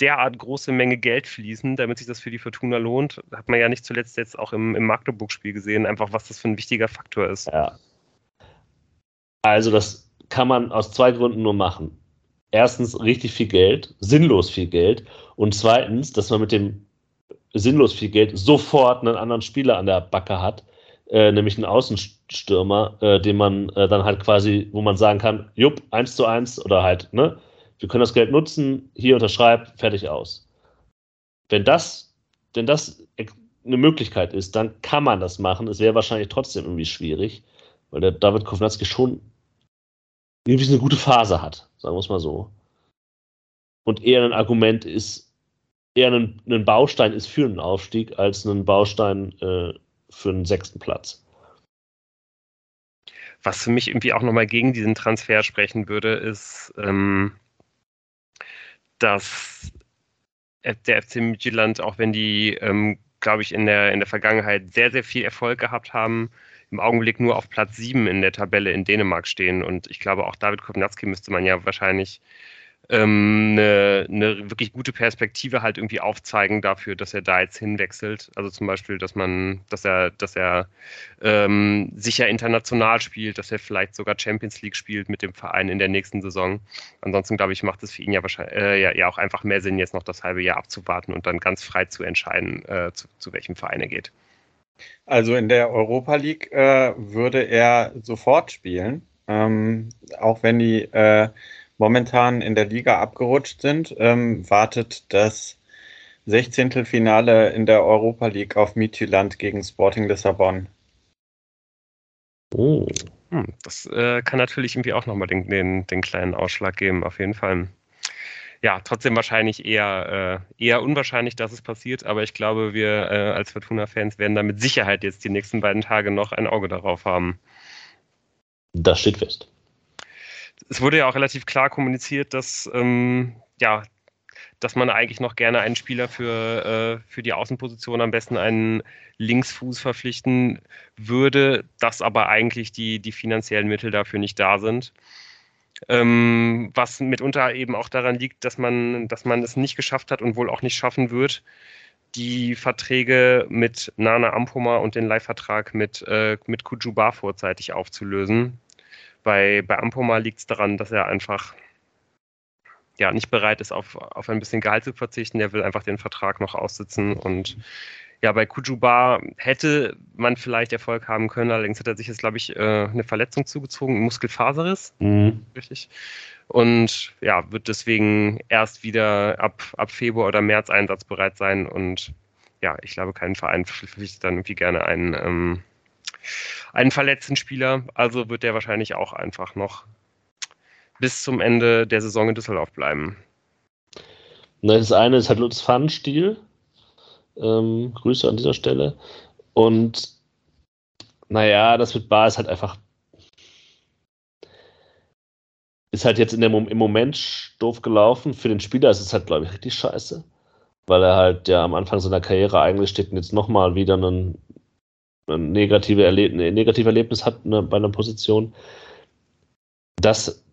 derart große Menge Geld fließen, damit sich das für die Fortuna lohnt. Hat man ja nicht zuletzt jetzt auch im, im Magdeburg-Spiel gesehen, einfach was das für ein wichtiger Faktor ist. Ja. Also das kann man aus zwei Gründen nur machen erstens richtig viel Geld, sinnlos viel Geld und zweitens, dass man mit dem sinnlos viel Geld sofort einen anderen Spieler an der Backe hat, äh, nämlich einen Außenstürmer, äh, den man äh, dann halt quasi, wo man sagen kann, jupp, eins zu eins oder halt, ne, wir können das Geld nutzen, hier unterschreibt, fertig aus. Wenn das, wenn das eine Möglichkeit ist, dann kann man das machen. Es wäre wahrscheinlich trotzdem irgendwie schwierig, weil der David Kovnatski schon irgendwie eine gute Phase hat, sagen wir es mal so. Und eher ein Argument ist, eher ein, ein Baustein ist für einen Aufstieg als ein Baustein äh, für einen sechsten Platz. Was für mich irgendwie auch nochmal gegen diesen Transfer sprechen würde, ist, ähm, dass der FC Midtjylland, auch wenn die, ähm, glaube ich, in der, in der Vergangenheit sehr, sehr viel Erfolg gehabt haben, im Augenblick nur auf Platz 7 in der Tabelle in Dänemark stehen. Und ich glaube, auch David Kovnatski müsste man ja wahrscheinlich ähm, eine, eine wirklich gute Perspektive halt irgendwie aufzeigen dafür, dass er da jetzt hinwechselt. Also zum Beispiel, dass man, dass er, dass er ähm, sicher international spielt, dass er vielleicht sogar Champions League spielt mit dem Verein in der nächsten Saison. Ansonsten glaube ich, macht es für ihn ja wahrscheinlich äh, ja, ja, auch einfach mehr Sinn, jetzt noch das halbe Jahr abzuwarten und dann ganz frei zu entscheiden, äh, zu, zu welchem Verein er geht. Also in der Europa League äh, würde er sofort spielen, ähm, auch wenn die äh, momentan in der Liga abgerutscht sind, ähm, wartet das 16. Finale in der Europa League auf Midtjylland gegen Sporting Lissabon. Oh. Hm, das äh, kann natürlich irgendwie auch nochmal den, den, den kleinen Ausschlag geben, auf jeden Fall. Ja, trotzdem wahrscheinlich eher, äh, eher unwahrscheinlich, dass es passiert, aber ich glaube, wir äh, als Fortuna-Fans werden da mit Sicherheit jetzt die nächsten beiden Tage noch ein Auge darauf haben. Das steht fest es wurde ja auch relativ klar kommuniziert, dass ähm, ja, dass man eigentlich noch gerne einen Spieler für, äh, für die Außenposition, am besten einen Linksfuß verpflichten würde, dass aber eigentlich die, die finanziellen Mittel dafür nicht da sind. Ähm, was mitunter eben auch daran liegt, dass man, dass man es nicht geschafft hat und wohl auch nicht schaffen wird, die Verträge mit Nana Ampoma und den Leihvertrag mit, äh, mit Kujuba vorzeitig aufzulösen. Bei, bei Ampoma liegt es daran, dass er einfach ja, nicht bereit ist, auf, auf ein bisschen Gehalt zu verzichten. Er will einfach den Vertrag noch aussitzen. Und ja, bei Kujuba hätte man vielleicht Erfolg haben können, allerdings hat er sich jetzt, glaube ich, äh, eine Verletzung zugezogen, ein Muskelfaserriss. Mhm. Richtig. Und ja, wird deswegen erst wieder ab, ab Februar oder März einsatzbereit sein. Und ja, ich glaube, kein Verein verpflichtet dann irgendwie gerne einen ähm, einen verletzten Spieler. Also wird der wahrscheinlich auch einfach noch bis zum Ende der Saison in Düsseldorf bleiben. Das eine ist halt Lutz Pfannenstiel. Ähm, Grüße an dieser Stelle. Und naja, das mit Bar ist halt einfach. Ist halt jetzt in der, im Moment doof gelaufen. Für den Spieler ist es halt, glaube ich, richtig scheiße. Weil er halt ja am Anfang seiner Karriere eigentlich steht und jetzt nochmal wieder einen ein negative Erleb ein negatives Erlebnis hat ne, bei einer Position, dass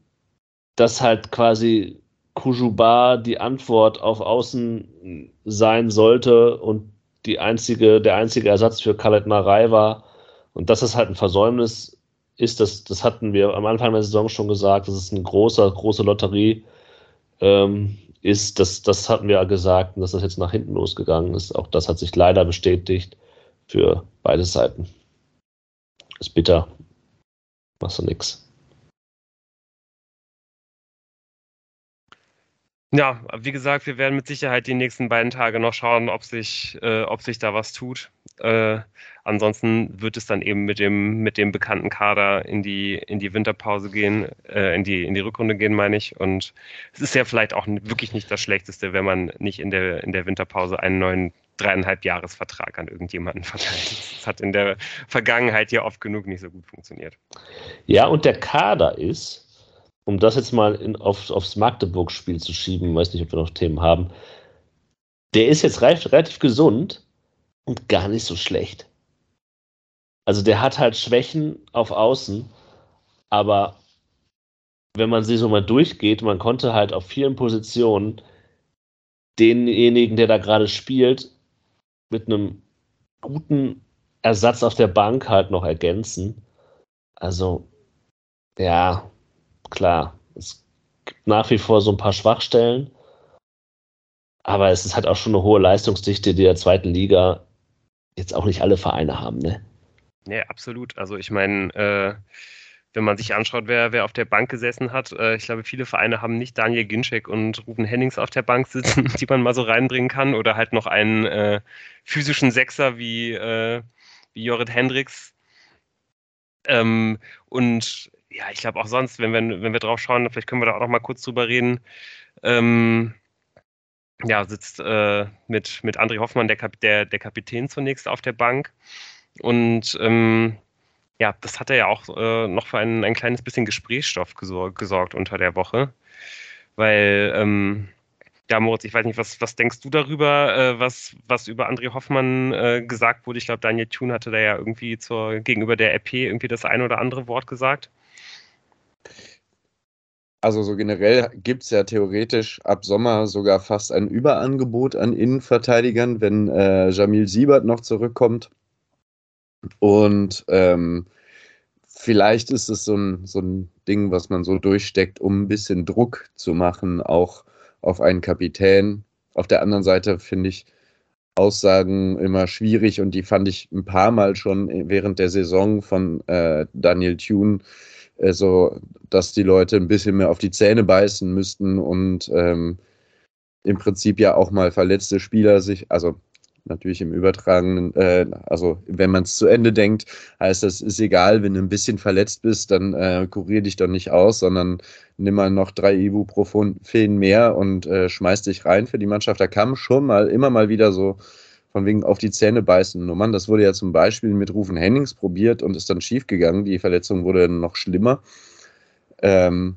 das halt quasi Kujuba die Antwort auf Außen sein sollte und die einzige, der einzige Ersatz für Khaled Narei war. Und dass es halt ein Versäumnis ist, das, das hatten wir am Anfang der Saison schon gesagt, dass es eine große, große Lotterie ähm, ist. Das, das hatten wir gesagt und dass das jetzt nach hinten losgegangen ist. Auch das hat sich leider bestätigt für beide Seiten. Ist bitter. Machst du nix. Ja, wie gesagt, wir werden mit Sicherheit die nächsten beiden Tage noch schauen, ob sich, äh, ob sich da was tut. Äh, ansonsten wird es dann eben mit dem, mit dem bekannten Kader in die, in die Winterpause gehen, äh, in, die, in die Rückrunde gehen, meine ich. Und es ist ja vielleicht auch wirklich nicht das Schlechteste, wenn man nicht in der, in der Winterpause einen neuen dreieinhalb Jahresvertrag an irgendjemanden verteilt. Das hat in der Vergangenheit ja oft genug nicht so gut funktioniert. Ja, und der Kader ist, um das jetzt mal in, auf, aufs Magdeburg-Spiel zu schieben, weiß nicht, ob wir noch Themen haben, der ist jetzt relativ, relativ gesund und gar nicht so schlecht. Also der hat halt Schwächen auf Außen, aber wenn man sie so mal durchgeht, man konnte halt auf vielen Positionen denjenigen, der da gerade spielt, mit einem guten Ersatz auf der Bank halt noch ergänzen. Also, ja, klar, es gibt nach wie vor so ein paar Schwachstellen, aber es ist halt auch schon eine hohe Leistungsdichte, die der zweiten Liga jetzt auch nicht alle Vereine haben, ne? Ja, absolut. Also ich meine, äh, wenn man sich anschaut, wer, wer auf der Bank gesessen hat, äh, ich glaube, viele Vereine haben nicht Daniel Ginczek und Ruben Hennings auf der Bank sitzen, die man mal so reinbringen kann, oder halt noch einen äh, physischen Sechser wie, äh, wie Jorrit Hendricks. Ähm, und ja, ich glaube auch sonst, wenn wir, wenn wir drauf schauen, vielleicht können wir da auch noch mal kurz drüber reden. Ähm, ja, sitzt äh, mit, mit André Hoffmann, der, Kap der, der Kapitän zunächst auf der Bank. Und ähm, ja, das hat er ja auch äh, noch für ein, ein kleines bisschen Gesprächsstoff gesor gesorgt unter der Woche, weil ähm, Ja, Moritz, ich weiß nicht, was, was denkst du darüber, äh, was, was über André Hoffmann äh, gesagt wurde? Ich glaube, Daniel Thun hatte da ja irgendwie zur, gegenüber der RP irgendwie das ein oder andere Wort gesagt. Also so generell gibt es ja theoretisch ab Sommer sogar fast ein Überangebot an Innenverteidigern, wenn äh, Jamil Siebert noch zurückkommt. Und ähm, vielleicht ist es so ein, so ein Ding, was man so durchsteckt, um ein bisschen Druck zu machen, auch auf einen Kapitän. Auf der anderen Seite finde ich Aussagen immer schwierig und die fand ich ein paar Mal schon während der Saison von äh, Daniel Thune, äh, so dass die Leute ein bisschen mehr auf die Zähne beißen müssten und ähm, im Prinzip ja auch mal verletzte Spieler sich, also natürlich im übertragenen, äh, also wenn man es zu Ende denkt, heißt das, ist egal, wenn du ein bisschen verletzt bist, dann äh, kurier dich doch nicht aus, sondern nimm mal noch drei Ibuprofen mehr und äh, schmeiß dich rein für die Mannschaft. Da kam schon mal immer mal wieder so von wegen auf die Zähne beißen Nummern. Das wurde ja zum Beispiel mit Rufen Hennings probiert und ist dann schiefgegangen. Die Verletzung wurde dann noch schlimmer. Ähm,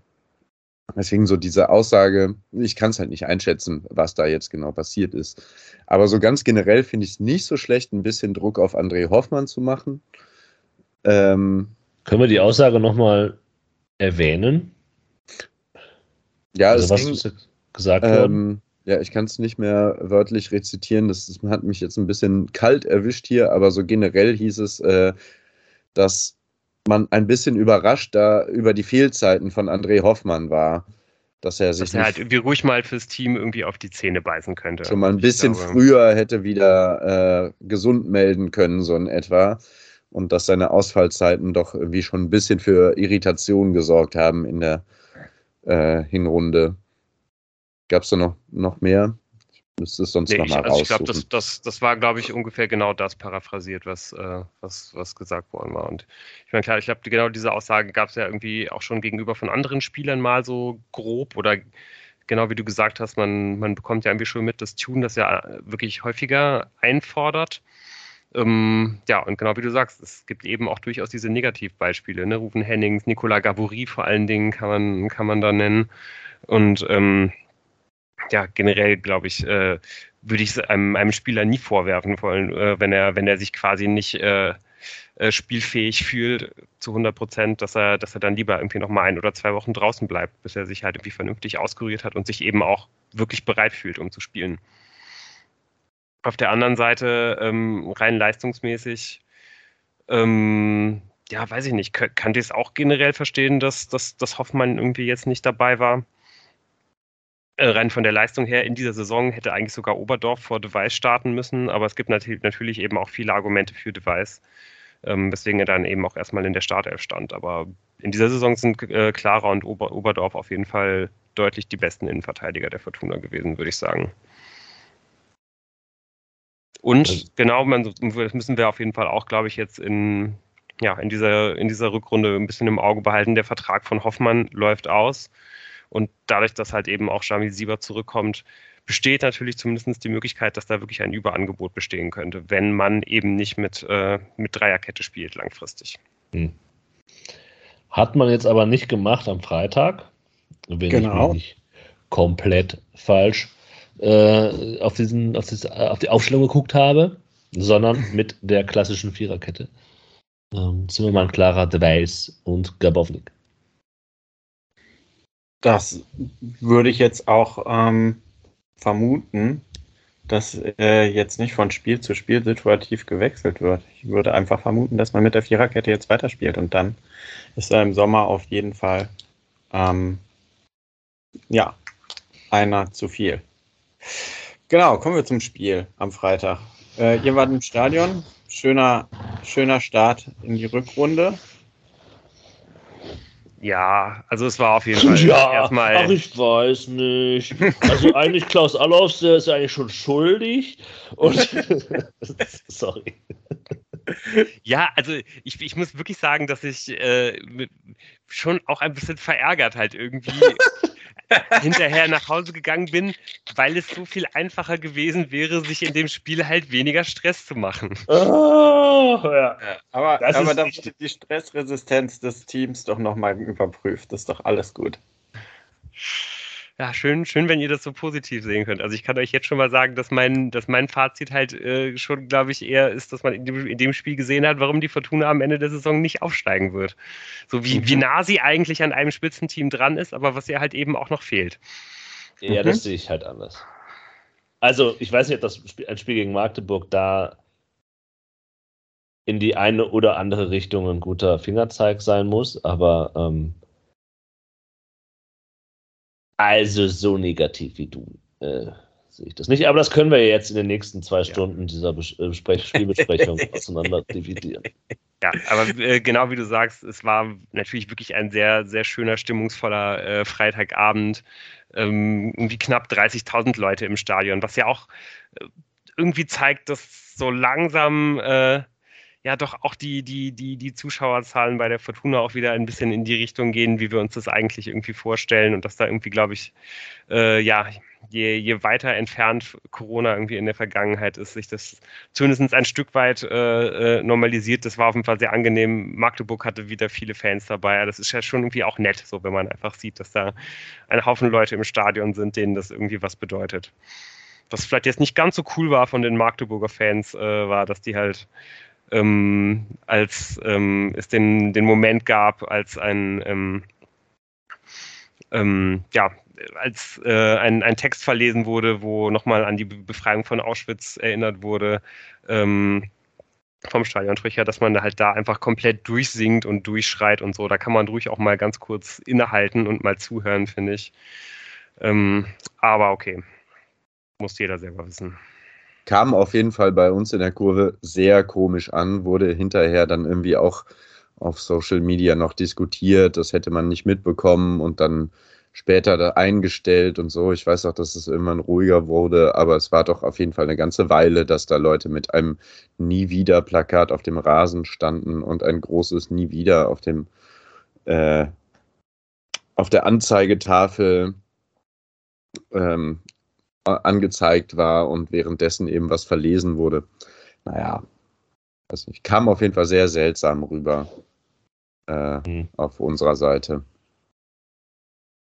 Deswegen so diese Aussage, ich kann es halt nicht einschätzen, was da jetzt genau passiert ist. Aber so ganz generell finde ich es nicht so schlecht, ein bisschen Druck auf André Hoffmann zu machen. Ähm, Können wir die Aussage nochmal erwähnen? Ja, also was ging, gesagt ähm, worden? Ja, ich kann es nicht mehr wörtlich rezitieren. Das, das, hat mich jetzt ein bisschen kalt erwischt hier, aber so generell hieß es, äh, dass man ein bisschen überrascht da über die Fehlzeiten von André Hoffmann war. Dass er sich dass er halt irgendwie ruhig mal fürs Team irgendwie auf die Zähne beißen könnte. Schon mal ein bisschen früher hätte wieder äh, gesund melden können, so in etwa. Und dass seine Ausfallzeiten doch irgendwie schon ein bisschen für Irritation gesorgt haben in der äh, Hinrunde. Gab es da noch, noch mehr? Müsste es sonst nee, nochmal also Ich glaube, das, das, das war, glaube ich, ungefähr genau das paraphrasiert, was, äh, was, was gesagt worden war. Und ich meine, klar, ich glaube, genau diese Aussagen gab es ja irgendwie auch schon gegenüber von anderen Spielern mal so grob oder genau wie du gesagt hast, man, man bekommt ja irgendwie schon mit, dass Tune das ja wirklich häufiger einfordert. Ähm, ja, und genau wie du sagst, es gibt eben auch durchaus diese Negativbeispiele. Ne? Rufen Hennings, Nicolas Gavouri vor allen Dingen kann man, kann man da nennen. Und ähm, ja, generell glaube ich, äh, würde ich es einem, einem, Spieler nie vorwerfen wollen, äh, wenn er, wenn er sich quasi nicht äh, äh spielfähig fühlt zu 100 Prozent, dass er, dass er dann lieber irgendwie noch mal ein oder zwei Wochen draußen bleibt, bis er sich halt irgendwie vernünftig auskuriert hat und sich eben auch wirklich bereit fühlt, um zu spielen. Auf der anderen Seite, ähm, rein leistungsmäßig, ähm, ja, weiß ich nicht, kann ich es auch generell verstehen, dass, dass, dass Hoffmann irgendwie jetzt nicht dabei war rein von der Leistung her in dieser Saison hätte eigentlich sogar Oberdorf vor Device starten müssen, aber es gibt natürlich eben auch viele Argumente für Device, ähm, weswegen er dann eben auch erstmal in der Startelf stand. Aber in dieser Saison sind äh, Clara und Ober Oberdorf auf jeden Fall deutlich die besten Innenverteidiger der Fortuna gewesen, würde ich sagen. Und also genau, man, das müssen wir auf jeden Fall auch, glaube ich, jetzt in, ja, in, dieser, in dieser Rückrunde ein bisschen im Auge behalten. Der Vertrag von Hoffmann läuft aus. Und dadurch, dass halt eben auch Jamil Sieber zurückkommt, besteht natürlich zumindest die Möglichkeit, dass da wirklich ein Überangebot bestehen könnte, wenn man eben nicht mit, äh, mit Dreierkette spielt langfristig. Hm. Hat man jetzt aber nicht gemacht am Freitag, wenn genau. ich mich komplett falsch äh, auf, diesen, auf, diese, auf, die Aufstellung geguckt habe, sondern mit der klassischen Viererkette. Ähm, Zimmermann, Clara, Deweis und Gabownik. Das würde ich jetzt auch ähm, vermuten, dass äh, jetzt nicht von Spiel zu Spiel situativ gewechselt wird. Ich würde einfach vermuten, dass man mit der Viererkette jetzt weiterspielt und dann ist er im Sommer auf jeden Fall ähm, ja einer zu viel. Genau, kommen wir zum Spiel am Freitag. Äh, ihr wart im Stadion. Schöner, schöner Start in die Rückrunde. Ja, also es war auf jeden Fall ja, erstmal. Ach, ich weiß nicht. Also eigentlich Klaus Allofs, der ist eigentlich schon schuldig. Und sorry. Ja, also ich, ich muss wirklich sagen, dass ich äh, schon auch ein bisschen verärgert halt irgendwie hinterher nach Hause gegangen bin, weil es so viel einfacher gewesen wäre, sich in dem Spiel halt weniger Stress zu machen. Oh, ja. Aber, das aber da wurde die Stressresistenz des Teams doch nochmal überprüft. Das ist doch alles gut. Ja, schön, schön, wenn ihr das so positiv sehen könnt. Also ich kann euch jetzt schon mal sagen, dass mein, dass mein Fazit halt äh, schon, glaube ich, eher ist, dass man in dem, in dem, Spiel gesehen hat, warum die Fortuna am Ende der Saison nicht aufsteigen wird. So wie, mhm. wie nah sie eigentlich an einem Spitzenteam dran ist, aber was ihr halt eben auch noch fehlt. Ja, mhm. das sehe ich halt anders. Also, ich weiß nicht, ob das Spiel, ein Spiel gegen Magdeburg da in die eine oder andere Richtung ein guter Fingerzeig sein muss, aber ähm, also so negativ wie du äh, sehe ich das nicht. Aber das können wir ja jetzt in den nächsten zwei Stunden ja. dieser Bes äh, Spielbesprechung auseinander dividieren. Ja, aber äh, genau wie du sagst, es war natürlich wirklich ein sehr, sehr schöner, stimmungsvoller äh, Freitagabend. Ähm, irgendwie knapp 30.000 Leute im Stadion, was ja auch äh, irgendwie zeigt, dass so langsam äh, ja doch auch die, die, die, die Zuschauerzahlen bei der Fortuna auch wieder ein bisschen in die Richtung gehen, wie wir uns das eigentlich irgendwie vorstellen und dass da irgendwie, glaube ich, äh, ja, je, je weiter entfernt Corona irgendwie in der Vergangenheit ist, sich das zumindest ein Stück weit äh, äh, normalisiert. Das war auf jeden Fall sehr angenehm. Magdeburg hatte wieder viele Fans dabei. Das ist ja schon irgendwie auch nett, so wenn man einfach sieht, dass da ein Haufen Leute im Stadion sind, denen das irgendwie was bedeutet. Was vielleicht jetzt nicht ganz so cool war von den Magdeburger Fans, äh, war, dass die halt ähm, als ähm, es den, den Moment gab, als ein ähm, ähm ja, als äh, ein, ein Text verlesen wurde, wo nochmal an die Befreiung von Auschwitz erinnert wurde, ähm, vom Stadionsprecher, dass man halt da einfach komplett durchsingt und durchschreit und so. Da kann man ruhig auch mal ganz kurz innehalten und mal zuhören, finde ich. Ähm, aber okay, muss jeder selber wissen kam auf jeden Fall bei uns in der Kurve sehr komisch an, wurde hinterher dann irgendwie auch auf Social Media noch diskutiert, das hätte man nicht mitbekommen und dann später da eingestellt und so. Ich weiß auch, dass es irgendwann ruhiger wurde, aber es war doch auf jeden Fall eine ganze Weile, dass da Leute mit einem Nie wieder Plakat auf dem Rasen standen und ein großes Nie wieder auf dem äh, auf der Anzeigetafel ähm, angezeigt war und währenddessen eben was verlesen wurde. Naja, weiß nicht, kam auf jeden Fall sehr seltsam rüber äh, mhm. auf unserer Seite.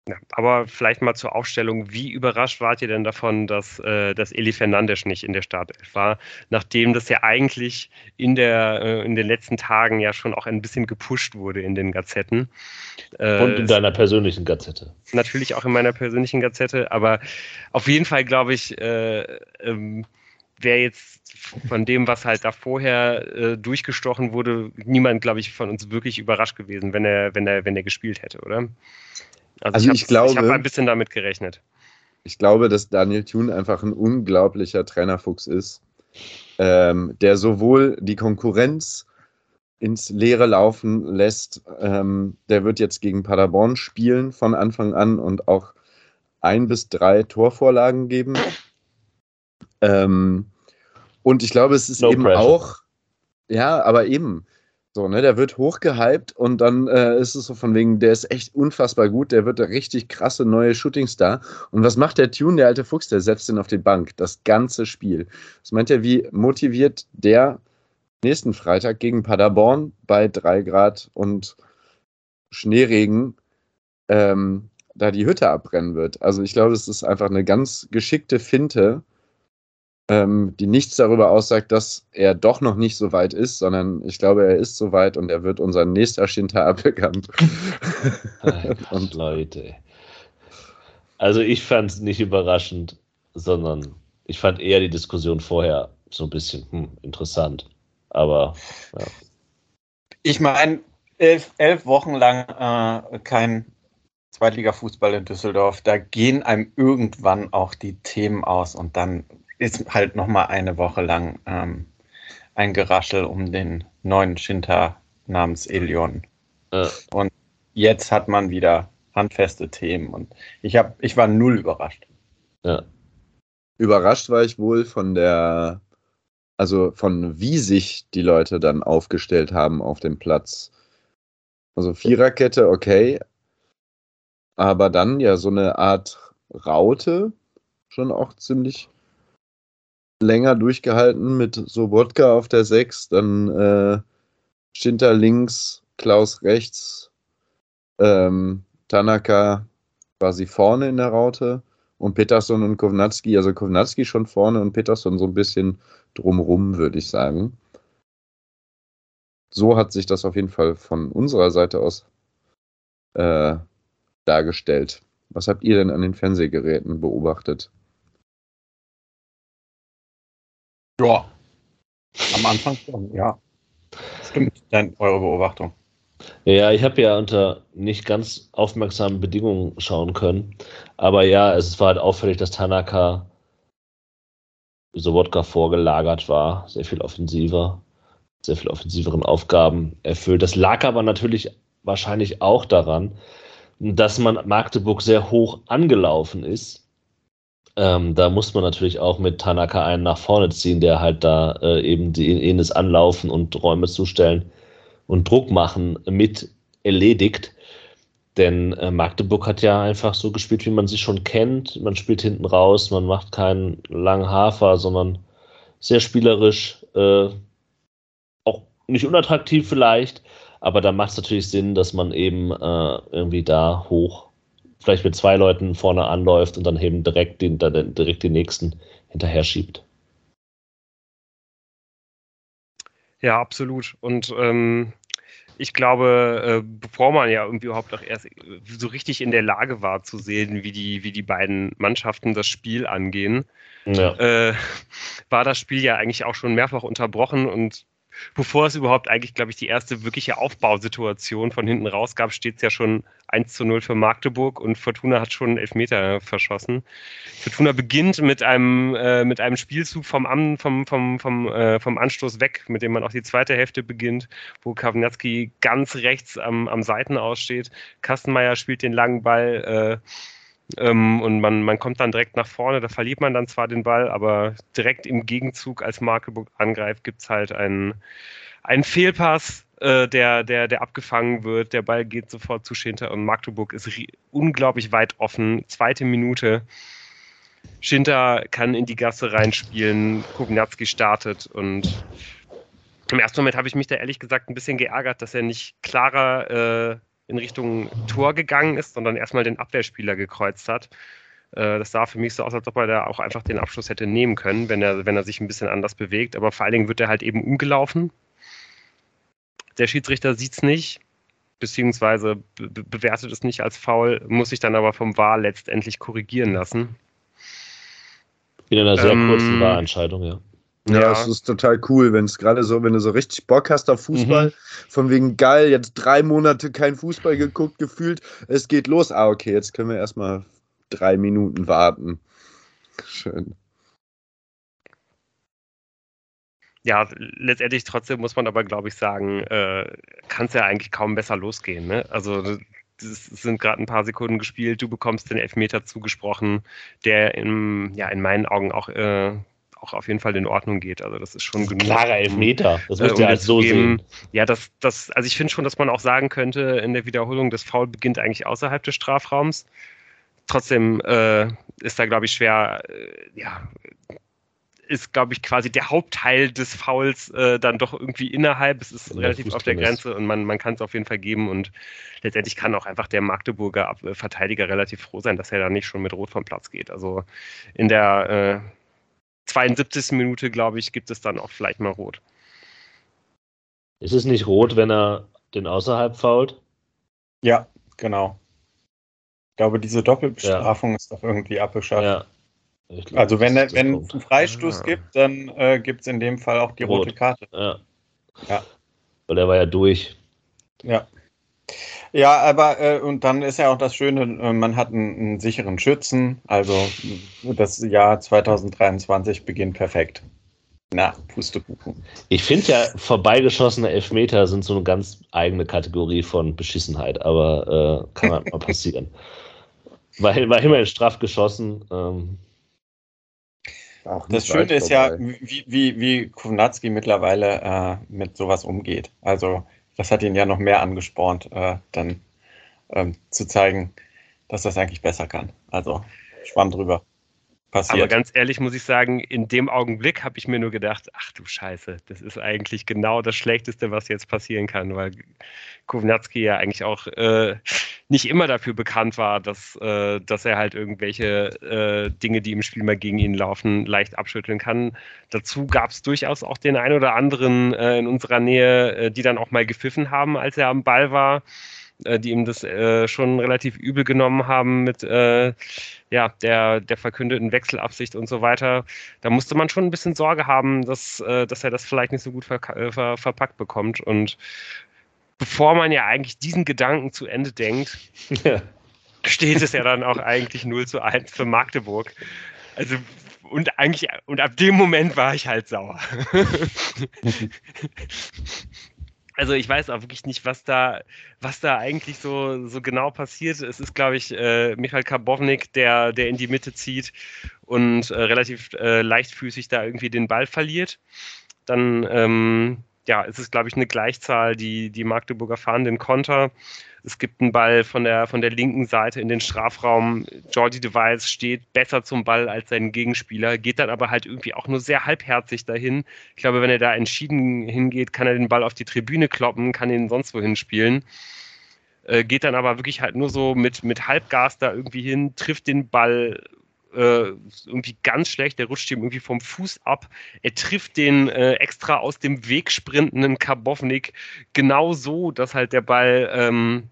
Ja, aber vielleicht mal zur Aufstellung. Wie überrascht wart ihr denn davon, dass, äh, dass Eli Fernandes nicht in der Startelf war, nachdem das ja eigentlich in, der, äh, in den letzten Tagen ja schon auch ein bisschen gepusht wurde in den Gazetten? Äh, Und in deiner persönlichen Gazette. Natürlich auch in meiner persönlichen Gazette, aber auf jeden Fall glaube ich, äh, ähm, wäre jetzt von dem, was halt da vorher äh, durchgestochen wurde, niemand, glaube ich, von uns wirklich überrascht gewesen, wenn er, wenn er, wenn er gespielt hätte, oder? Also, also ich, ich glaube, ich habe ein bisschen damit gerechnet. Ich glaube, dass Daniel Thune einfach ein unglaublicher Trainerfuchs ist, ähm, der sowohl die Konkurrenz ins Leere laufen lässt. Ähm, der wird jetzt gegen Paderborn spielen von Anfang an und auch ein bis drei Torvorlagen geben. Ähm, und ich glaube, es ist no eben pressure. auch, ja, aber eben, so, ne, der wird hochgehypt und dann äh, ist es so von wegen, der ist echt unfassbar gut, der wird der richtig krasse neue Shootingstar. Und was macht der Tune, der alte Fuchs, der setzt ihn auf die Bank, das ganze Spiel. Das meint er, wie motiviert der nächsten Freitag gegen Paderborn bei 3 Grad und Schneeregen ähm, da die Hütte abbrennen wird. Also ich glaube, es ist einfach eine ganz geschickte Finte, ähm, die nichts darüber aussagt, dass er doch noch nicht so weit ist, sondern ich glaube, er ist so weit und er wird unser nächster Shinta bekannt. und Leute. Also ich fand es nicht überraschend, sondern ich fand eher die Diskussion vorher so ein bisschen hm, interessant. Aber ja. Ich meine, elf, elf Wochen lang äh, kein Zweitliga-Fußball in Düsseldorf, da gehen einem irgendwann auch die Themen aus und dann ist halt noch mal eine Woche lang ähm, ein Geraschel um den neuen Shinta namens Elion. Äh. Und jetzt hat man wieder handfeste Themen und ich habe, ich war null überrascht. Ja. Überrascht war ich wohl von der, also von wie sich die Leute dann aufgestellt haben auf dem Platz. Also Viererkette, okay, aber dann ja so eine Art Raute, schon auch ziemlich länger durchgehalten mit Sobotka auf der 6, dann äh, Schinter links, Klaus rechts, ähm, Tanaka quasi vorne in der Raute und Peterson und Kovnatski, also Kovnatski schon vorne und Peterson so ein bisschen drumrum, würde ich sagen. So hat sich das auf jeden Fall von unserer Seite aus äh, dargestellt. Was habt ihr denn an den Fernsehgeräten beobachtet? Ja, am Anfang schon, ja. Stimmt, dann eure Beobachtung. Ja, ich habe ja unter nicht ganz aufmerksamen Bedingungen schauen können. Aber ja, es war halt auffällig, dass Tanaka so Wodka vorgelagert war, sehr viel offensiver, sehr viel offensiveren Aufgaben erfüllt. Das lag aber natürlich wahrscheinlich auch daran, dass man Magdeburg sehr hoch angelaufen ist. Ähm, da muss man natürlich auch mit Tanaka einen nach vorne ziehen, der halt da äh, eben die Enes anlaufen und Räume zustellen und Druck machen mit erledigt. Denn äh, Magdeburg hat ja einfach so gespielt, wie man sie schon kennt. Man spielt hinten raus, man macht keinen langen Hafer, sondern sehr spielerisch, äh, auch nicht unattraktiv vielleicht, aber da macht es natürlich Sinn, dass man eben äh, irgendwie da hoch, vielleicht mit zwei Leuten vorne anläuft und dann eben direkt den, direkt den nächsten hinterher schiebt. Ja, absolut. Und ähm, ich glaube, äh, bevor man ja irgendwie überhaupt auch erst so richtig in der Lage war zu sehen, wie die, wie die beiden Mannschaften das Spiel angehen, ja. äh, war das Spiel ja eigentlich auch schon mehrfach unterbrochen und bevor es überhaupt eigentlich, glaube ich, die erste wirkliche Aufbausituation von hinten raus gab, steht es ja schon 1 zu 0 für Magdeburg und Fortuna hat schon einen Elfmeter verschossen. Fortuna beginnt mit einem, äh, mit einem Spielzug vom, vom, vom, vom, äh, vom Anstoß weg, mit dem man auch die zweite Hälfte beginnt, wo Kawniatski ganz rechts am, am Seitenaus steht. Kastenmeier spielt den langen Ball. Äh, ähm, und man, man kommt dann direkt nach vorne, da verliert man dann zwar den Ball, aber direkt im Gegenzug, als Magdeburg angreift, gibt es halt einen, einen Fehlpass, äh, der, der, der abgefangen wird. Der Ball geht sofort zu Schinter und Magdeburg ist unglaublich weit offen. Zweite Minute. Schinter kann in die Gasse reinspielen, Kugniatski startet und im ersten Moment habe ich mich da ehrlich gesagt ein bisschen geärgert, dass er nicht klarer äh, in Richtung Tor gegangen ist, sondern erstmal den Abwehrspieler gekreuzt hat. Äh, das sah für mich so aus, als ob er da auch einfach den Abschluss hätte nehmen können, wenn er, wenn er sich ein bisschen anders bewegt. Aber vor allen Dingen wird er halt eben umgelaufen. Der Schiedsrichter sieht es nicht, beziehungsweise be bewertet es nicht als faul, muss sich dann aber vom VAR letztendlich korrigieren lassen. In einer sehr ähm, kurzen Wahlentscheidung, ja. Ja, ja, es ist total cool, wenn es gerade so, wenn du so richtig Bock hast auf Fußball, mhm. von wegen geil, jetzt drei Monate kein Fußball geguckt, gefühlt, es geht los. Ah, okay, jetzt können wir erstmal drei Minuten warten. Schön. Ja, letztendlich trotzdem muss man aber, glaube ich, sagen, äh, kann es ja eigentlich kaum besser losgehen. Ne? Also es sind gerade ein paar Sekunden gespielt, du bekommst den Elfmeter zugesprochen, der in, ja, in meinen Augen auch äh, auch auf jeden Fall in Ordnung geht. Also das ist schon das ist genug. Klarer Elfmeter. Das müsst äh, ihr halt so sehen. Ja, das, das, also ich finde schon, dass man auch sagen könnte in der Wiederholung, das Foul beginnt eigentlich außerhalb des Strafraums. Trotzdem äh, ist da, glaube ich, schwer, äh, ja, ist, glaube ich, quasi der Hauptteil des Fouls äh, dann doch irgendwie innerhalb. Es ist ja, relativ auf der Grenze und man, man kann es auf jeden Fall geben. Und letztendlich kann auch einfach der Magdeburger Verteidiger relativ froh sein, dass er da nicht schon mit Rot vom Platz geht. Also in der äh, 72. Minute, glaube ich, gibt es dann auch vielleicht mal rot. Ist es nicht rot, wenn er den außerhalb fault? Ja, genau. Ich glaube, diese Doppelbestrafung ja. ist doch irgendwie abgeschafft. Ja. Glaub, also wenn es einen Freistoß ja. gibt, dann äh, gibt es in dem Fall auch die Rot. rote Karte. Ja. ja. Weil er war ja durch. Ja. Ja, aber äh, und dann ist ja auch das Schöne, äh, man hat einen, einen, sicheren Schützen. Also das Jahr 2023 beginnt perfekt. Na, Pustekuchen. Ich finde ja, vorbeigeschossene Elfmeter sind so eine ganz eigene Kategorie von Beschissenheit, aber äh, kann halt mal passieren. Weil war immerhin straff geschossen. Ähm, das Schöne ist ja, wie, wie, wie Kovnatski mittlerweile äh, mit sowas umgeht. Also das hat ihn ja noch mehr angespornt, äh, dann ähm, zu zeigen, dass das eigentlich besser kann. Also schwamm drüber. Passiert. Aber ganz ehrlich muss ich sagen, in dem Augenblick habe ich mir nur gedacht, ach du Scheiße, das ist eigentlich genau das Schlechteste, was jetzt passieren kann, weil Kovnatski ja eigentlich auch äh, nicht immer dafür bekannt war, dass, äh, dass er halt irgendwelche äh, Dinge, die im Spiel mal gegen ihn laufen, leicht abschütteln kann. Dazu gab es durchaus auch den einen oder anderen äh, in unserer Nähe, äh, die dann auch mal gepfiffen haben, als er am Ball war. Äh, die ihm das äh, schon relativ übel genommen haben mit äh, ja, der, der verkündeten Wechselabsicht und so weiter. Da musste man schon ein bisschen Sorge haben, dass, äh, dass er das vielleicht nicht so gut ver äh, ver verpackt bekommt. Und bevor man ja eigentlich diesen Gedanken zu Ende denkt, ja. steht es ja dann auch eigentlich 0 zu 1 für Magdeburg. Also und eigentlich, und ab dem Moment war ich halt sauer. also ich weiß auch wirklich nicht, was da, was da eigentlich so, so genau passiert. Es ist, glaube ich, äh, Michael Karbovnik, der, der in die Mitte zieht und äh, relativ äh, leichtfüßig da irgendwie den Ball verliert. Dann ähm, ja, ist es, glaube ich, eine Gleichzahl, die die Magdeburger fahren den Konter. Es gibt einen Ball von der, von der linken Seite in den Strafraum. Jordi Device steht besser zum Ball als sein Gegenspieler, geht dann aber halt irgendwie auch nur sehr halbherzig dahin. Ich glaube, wenn er da entschieden hingeht, kann er den Ball auf die Tribüne kloppen, kann ihn sonst wohin spielen. Äh, geht dann aber wirklich halt nur so mit, mit Halbgas da irgendwie hin, trifft den Ball äh, irgendwie ganz schlecht. Der rutscht ihm irgendwie vom Fuß ab. Er trifft den äh, extra aus dem Weg sprintenden Karbovnik genau so, dass halt der Ball ähm,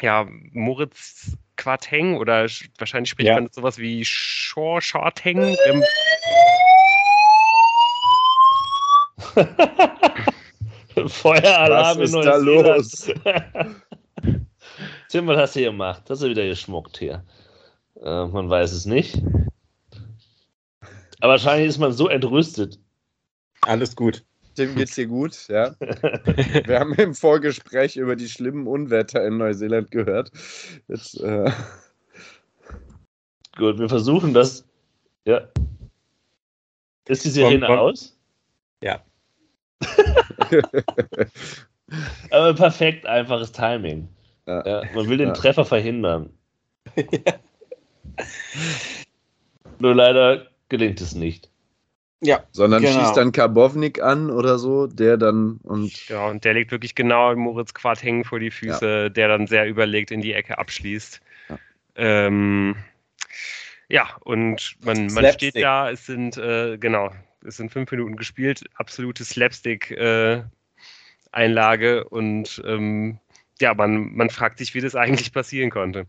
ja, Moritz Quarteng oder wahrscheinlich spricht ja. man sowas wie Shaw Shorteng. Ähm. Feueralarm Was ist da los? Tim, was hast du hier gemacht? Hast du wieder geschmuckt hier? Äh, man weiß es nicht. Aber wahrscheinlich ist man so entrüstet. Alles gut. Tim, geht's dir gut? Ja. Wir haben im Vorgespräch über die schlimmen Unwetter in Neuseeland gehört. Jetzt, äh... Gut, wir versuchen das. Ja. Ist die Sirene komm, komm. aus? Ja. Aber perfekt einfaches Timing. Ja. Ja, man will den ja. Treffer verhindern. Nur leider gelingt es nicht. Ja. Sondern genau. schießt dann Karbovnik an oder so, der dann und. Ja, und der legt wirklich genau Moritz Quart hängen vor die Füße, ja. der dann sehr überlegt in die Ecke abschließt. Ja, ähm, ja und man, man steht da, es sind, äh, genau, es sind fünf Minuten gespielt, absolute Slapstick-Einlage äh, und ähm, ja, man, man fragt sich, wie das eigentlich passieren konnte.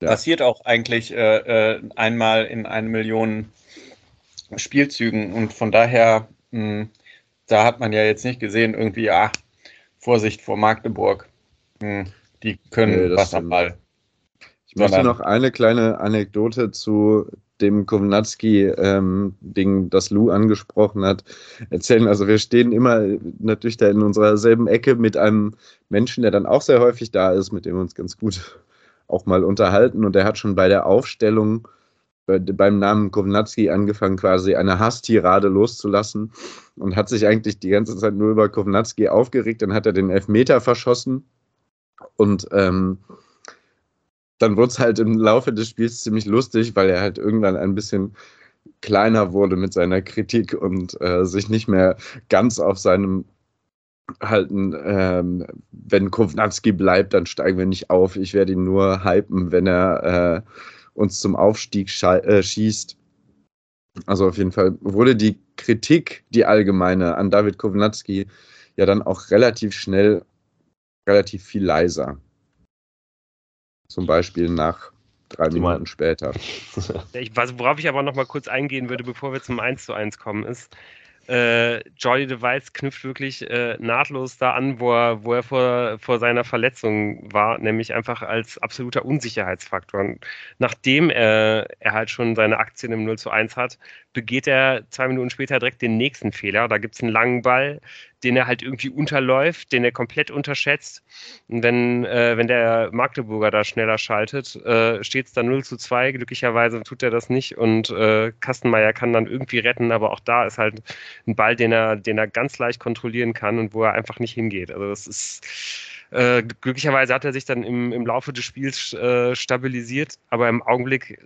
Ja. Passiert auch eigentlich äh, äh, einmal in eine Million Spielzügen und von daher, mh, hm, da hat man ja jetzt nicht gesehen, irgendwie, ah, Vorsicht vor Magdeburg, mh, hm, die können nee, Wasserball. Ich möchte noch eine kleine Anekdote zu dem Kownatski-Ding, ähm, das Lou angesprochen hat, erzählen. Also wir stehen immer natürlich da in unserer selben Ecke mit einem Menschen, der dann auch sehr häufig da ist, mit dem wir uns ganz gut auch mal unterhalten. Und er hat schon bei der Aufstellung beim Namen Kovnatski angefangen, quasi eine Hasstirade loszulassen und hat sich eigentlich die ganze Zeit nur über Kovnatski aufgeregt. Dann hat er den Elfmeter verschossen und ähm, dann wurde es halt im Laufe des Spiels ziemlich lustig, weil er halt irgendwann ein bisschen kleiner wurde mit seiner Kritik und äh, sich nicht mehr ganz auf seinem halten, ähm, wenn Kovnatski bleibt, dann steigen wir nicht auf. Ich werde ihn nur hypen, wenn er äh, uns zum Aufstieg äh, schießt. Also auf jeden Fall wurde die Kritik, die allgemeine an David Kovnatski, ja dann auch relativ schnell relativ viel leiser. Zum Beispiel nach drei Minuten später. Ich, worauf ich aber noch mal kurz eingehen würde, bevor wir zum 1 zu 1 kommen, ist, äh, Jordi Device knüpft wirklich äh, nahtlos da an, wo er, wo er vor, vor seiner Verletzung war, nämlich einfach als absoluter Unsicherheitsfaktor. Und nachdem er, er halt schon seine Aktien im 0 zu 1 hat, begeht er zwei Minuten später direkt den nächsten Fehler. Da gibt es einen langen Ball, den er halt irgendwie unterläuft, den er komplett unterschätzt. Und wenn, äh, wenn der Magdeburger da schneller schaltet, äh, steht es da 0 zu 2. Glücklicherweise tut er das nicht und äh, Kastenmeier kann dann irgendwie retten, aber auch da ist halt ein Ball, den er, den er ganz leicht kontrollieren kann und wo er einfach nicht hingeht. Also das ist äh, glücklicherweise hat er sich dann im, im Laufe des Spiels äh, stabilisiert, aber im Augenblick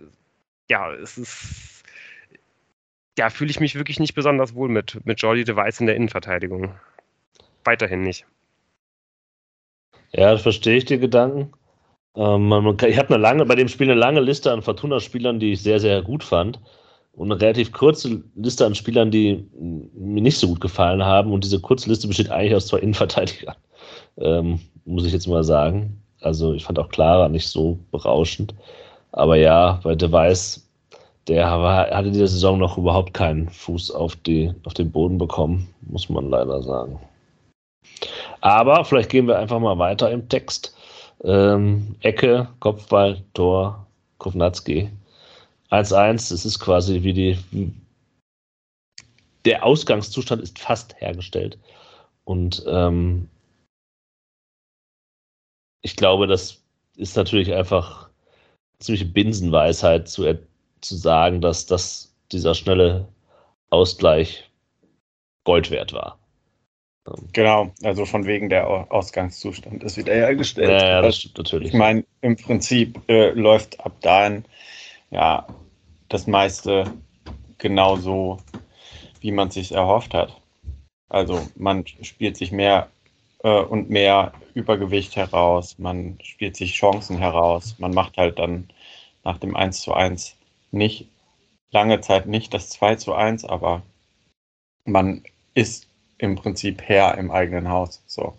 ja, es ist, ja, fühle ich mich wirklich nicht besonders wohl mit, mit Jordi Device in der Innenverteidigung. Weiterhin nicht. Ja, verstehe ich die Gedanken. Ähm, ich habe bei dem Spiel eine lange Liste an Fortuna-Spielern, die ich sehr, sehr gut fand. Und eine relativ kurze Liste an Spielern, die mir nicht so gut gefallen haben. Und diese kurze Liste besteht eigentlich aus zwei Innenverteidigern. Ähm, muss ich jetzt mal sagen. Also ich fand auch Clara nicht so berauschend. Aber ja, bei Device, der hatte diese Saison noch überhaupt keinen Fuß auf, die, auf den Boden bekommen, muss man leider sagen. Aber vielleicht gehen wir einfach mal weiter im Text. Ähm, Ecke, Kopfball, Tor, Kovnatski. 1-1, es ist quasi wie die. Der Ausgangszustand ist fast hergestellt. Und ähm, ich glaube, das ist natürlich einfach ziemliche Binsenweisheit zu, zu sagen, dass das, dieser schnelle Ausgleich Gold wert war. Genau, also von wegen der Ausgangszustand ist wieder hergestellt. Ja, ja das stimmt natürlich. Ich meine, im Prinzip äh, läuft ab dahin ja das meiste genauso, wie man sich erhofft hat. Also man spielt sich mehr äh, und mehr Übergewicht heraus, man spielt sich Chancen heraus, man macht halt dann nach dem 1 zu 1 nicht, lange Zeit nicht das 2 zu 1, aber man ist im Prinzip Herr im eigenen Haus. So.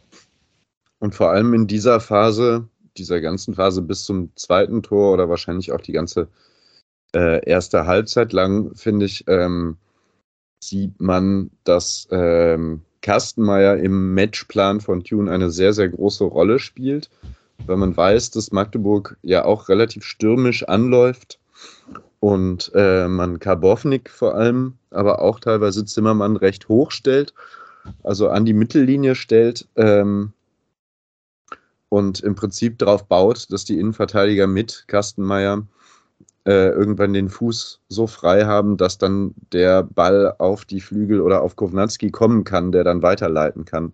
Und vor allem in dieser Phase, dieser ganzen Phase bis zum zweiten Tor oder wahrscheinlich auch die ganze äh, erste Halbzeit lang, finde ich, ähm, sieht man, dass ähm, Kastenmeier im Matchplan von Tune eine sehr, sehr große Rolle spielt, weil man weiß, dass Magdeburg ja auch relativ stürmisch anläuft und äh, man Karbovnik vor allem, aber auch teilweise Zimmermann recht hoch stellt, also an die Mittellinie stellt ähm, und im Prinzip darauf baut, dass die Innenverteidiger mit Kastenmeier äh, irgendwann den Fuß so frei haben, dass dann der Ball auf die Flügel oder auf Kovnatski kommen kann, der dann weiterleiten kann.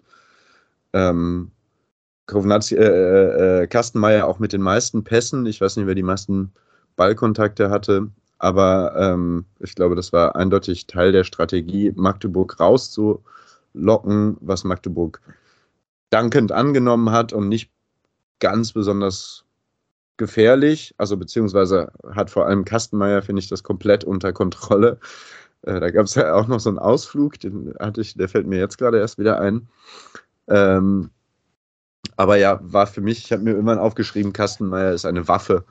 Ähm, Kovnatski, äh, äh, äh, Kastenmeier auch mit den meisten Pässen. Ich weiß nicht, wer die meisten Ballkontakte hatte, aber ähm, ich glaube, das war eindeutig Teil der Strategie, Magdeburg rauszulocken, was Magdeburg dankend angenommen hat und nicht ganz besonders gefährlich, also beziehungsweise hat vor allem Kastenmeier, finde ich, das komplett unter Kontrolle. Äh, da gab es ja auch noch so einen Ausflug, den hatte ich, der fällt mir jetzt gerade erst wieder ein. Ähm, aber ja, war für mich, ich habe mir irgendwann aufgeschrieben, Kastenmeier ist eine Waffe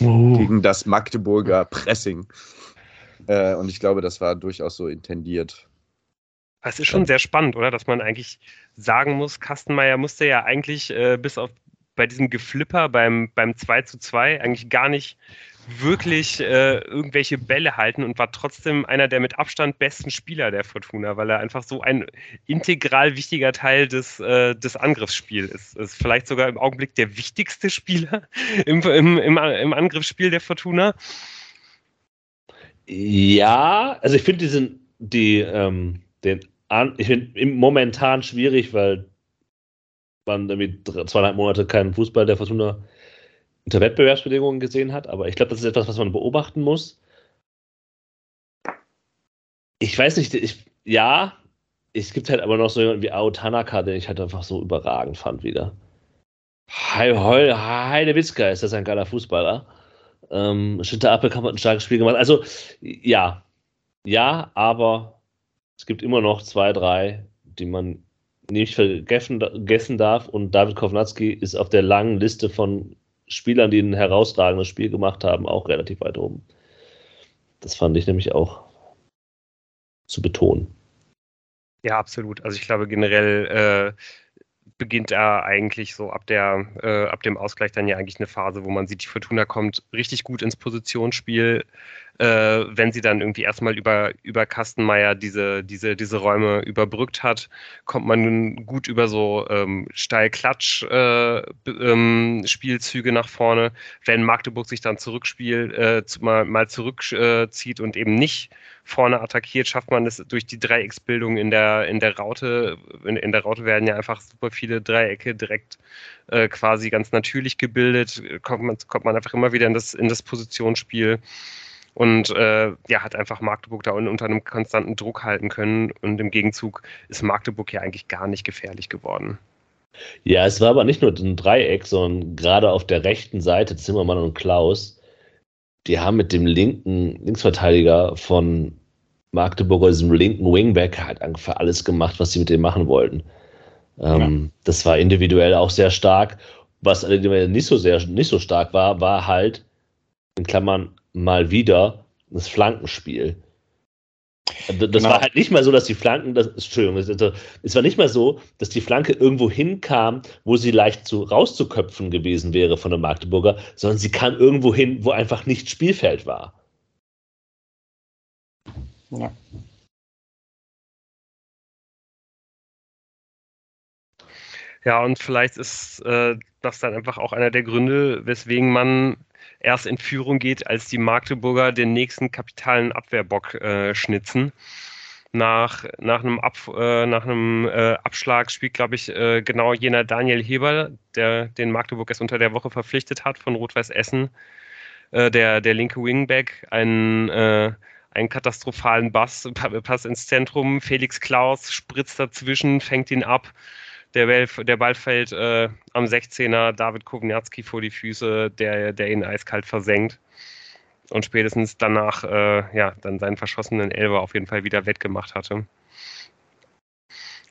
uh. gegen das Magdeburger Pressing. Äh, und ich glaube, das war durchaus so intendiert. Es ist schon sehr spannend, oder? Dass man eigentlich sagen muss, Kastenmeier musste ja eigentlich äh, bis auf bei diesem Geflipper beim, beim 2 zu 2 eigentlich gar nicht wirklich äh, irgendwelche Bälle halten und war trotzdem einer der mit Abstand besten Spieler der Fortuna, weil er einfach so ein integral wichtiger Teil des, äh, des Angriffsspiels ist. Ist vielleicht sogar im Augenblick der wichtigste Spieler im, im, im, im Angriffsspiel der Fortuna. Ja, also ich finde diesen, die, ähm, den, ich finde momentan schwierig, weil man irgendwie zweieinhalb Monate keinen Fußball der Fortuna unter Wettbewerbsbedingungen gesehen hat. Aber ich glaube, das ist etwas, was man beobachten muss. Ich weiß nicht, ich, ja, es gibt halt aber noch so jemanden wie Ao Tanaka, den ich halt einfach so überragend fand wieder. Heide Witzka ist das ein geiler Fußballer. Ähm, Schinter Appelkamp hat ein starkes Spiel gemacht. Also, ja, ja, aber es gibt immer noch zwei, drei, die man nicht vergessen darf. Und David Kovnatski ist auf der langen Liste von Spielern, die ein herausragendes Spiel gemacht haben, auch relativ weit oben. Das fand ich nämlich auch zu betonen. Ja, absolut. Also ich glaube generell äh, beginnt er eigentlich so ab der äh, ab dem Ausgleich dann ja eigentlich eine Phase, wo man sieht, die Fortuna kommt richtig gut ins Positionsspiel, äh, wenn sie dann irgendwie erstmal über über Kastenmeier diese diese diese Räume überbrückt hat, kommt man gut über so ähm, steil-klatsch äh, ähm, nach vorne. Wenn Magdeburg sich dann zurückspielt, äh, mal mal zurückzieht und eben nicht vorne attackiert, schafft man es durch die Dreiecksbildung in der, in der Raute. In, in der Raute werden ja einfach super viele Dreiecke direkt äh, quasi ganz natürlich gebildet. Kommt man, kommt man einfach immer wieder in das, in das Positionsspiel. Und äh, ja, hat einfach Magdeburg da unter einem konstanten Druck halten können und im Gegenzug ist Magdeburg ja eigentlich gar nicht gefährlich geworden. Ja, es war aber nicht nur ein Dreieck, sondern gerade auf der rechten Seite Zimmermann und Klaus, die haben mit dem linken Linksverteidiger von Magdeburg, diesem linken Wingback, halt einfach alles gemacht, was sie mit dem machen wollten. Ähm, ja. Das war individuell auch sehr stark. Was allerdings nicht so sehr, nicht so stark war, war halt, in Klammern, mal wieder das Flankenspiel. Das genau. war halt nicht mal so, dass die Flanken, das, Entschuldigung, es war nicht mal so, dass die Flanke irgendwo hinkam, wo sie leicht zu, rauszuköpfen gewesen wäre von der Magdeburger, sondern sie kam irgendwo hin, wo einfach nicht Spielfeld war. Ja. Ja, und vielleicht ist äh, das dann einfach auch einer der Gründe, weswegen man erst in Führung geht, als die Magdeburger den nächsten kapitalen Abwehrbock äh, schnitzen. Nach, nach einem, Ab, äh, nach einem äh, Abschlag spielt, glaube ich, äh, genau jener Daniel Heber, der den Magdeburg erst unter der Woche verpflichtet hat von Rot-Weiß Essen, äh, der, der linke Wingback, einen, äh, einen katastrophalen Bass, Pass ins Zentrum. Felix Klaus spritzt dazwischen, fängt ihn ab der Ball, der Ball fällt äh, am 16er David Kovnatski vor die Füße, der, der ihn eiskalt versenkt. Und spätestens danach äh, ja, dann seinen verschossenen Elber auf jeden Fall wieder wettgemacht hatte.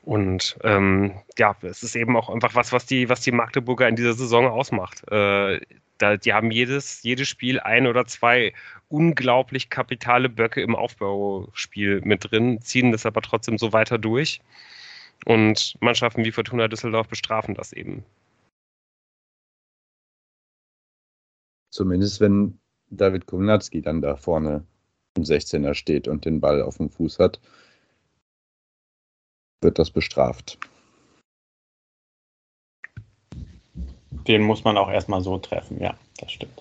Und ähm, ja, es ist eben auch einfach was, was die, was die Magdeburger in dieser Saison ausmacht. Äh, da, die haben jedes, jedes Spiel ein oder zwei unglaublich kapitale Böcke im Aufbauspiel mit drin, ziehen das aber trotzdem so weiter durch. Und Mannschaften wie Fortuna Düsseldorf bestrafen das eben. Zumindest wenn David Kownatski dann da vorne im 16er steht und den Ball auf dem Fuß hat, wird das bestraft. Den muss man auch erstmal so treffen, ja, das stimmt.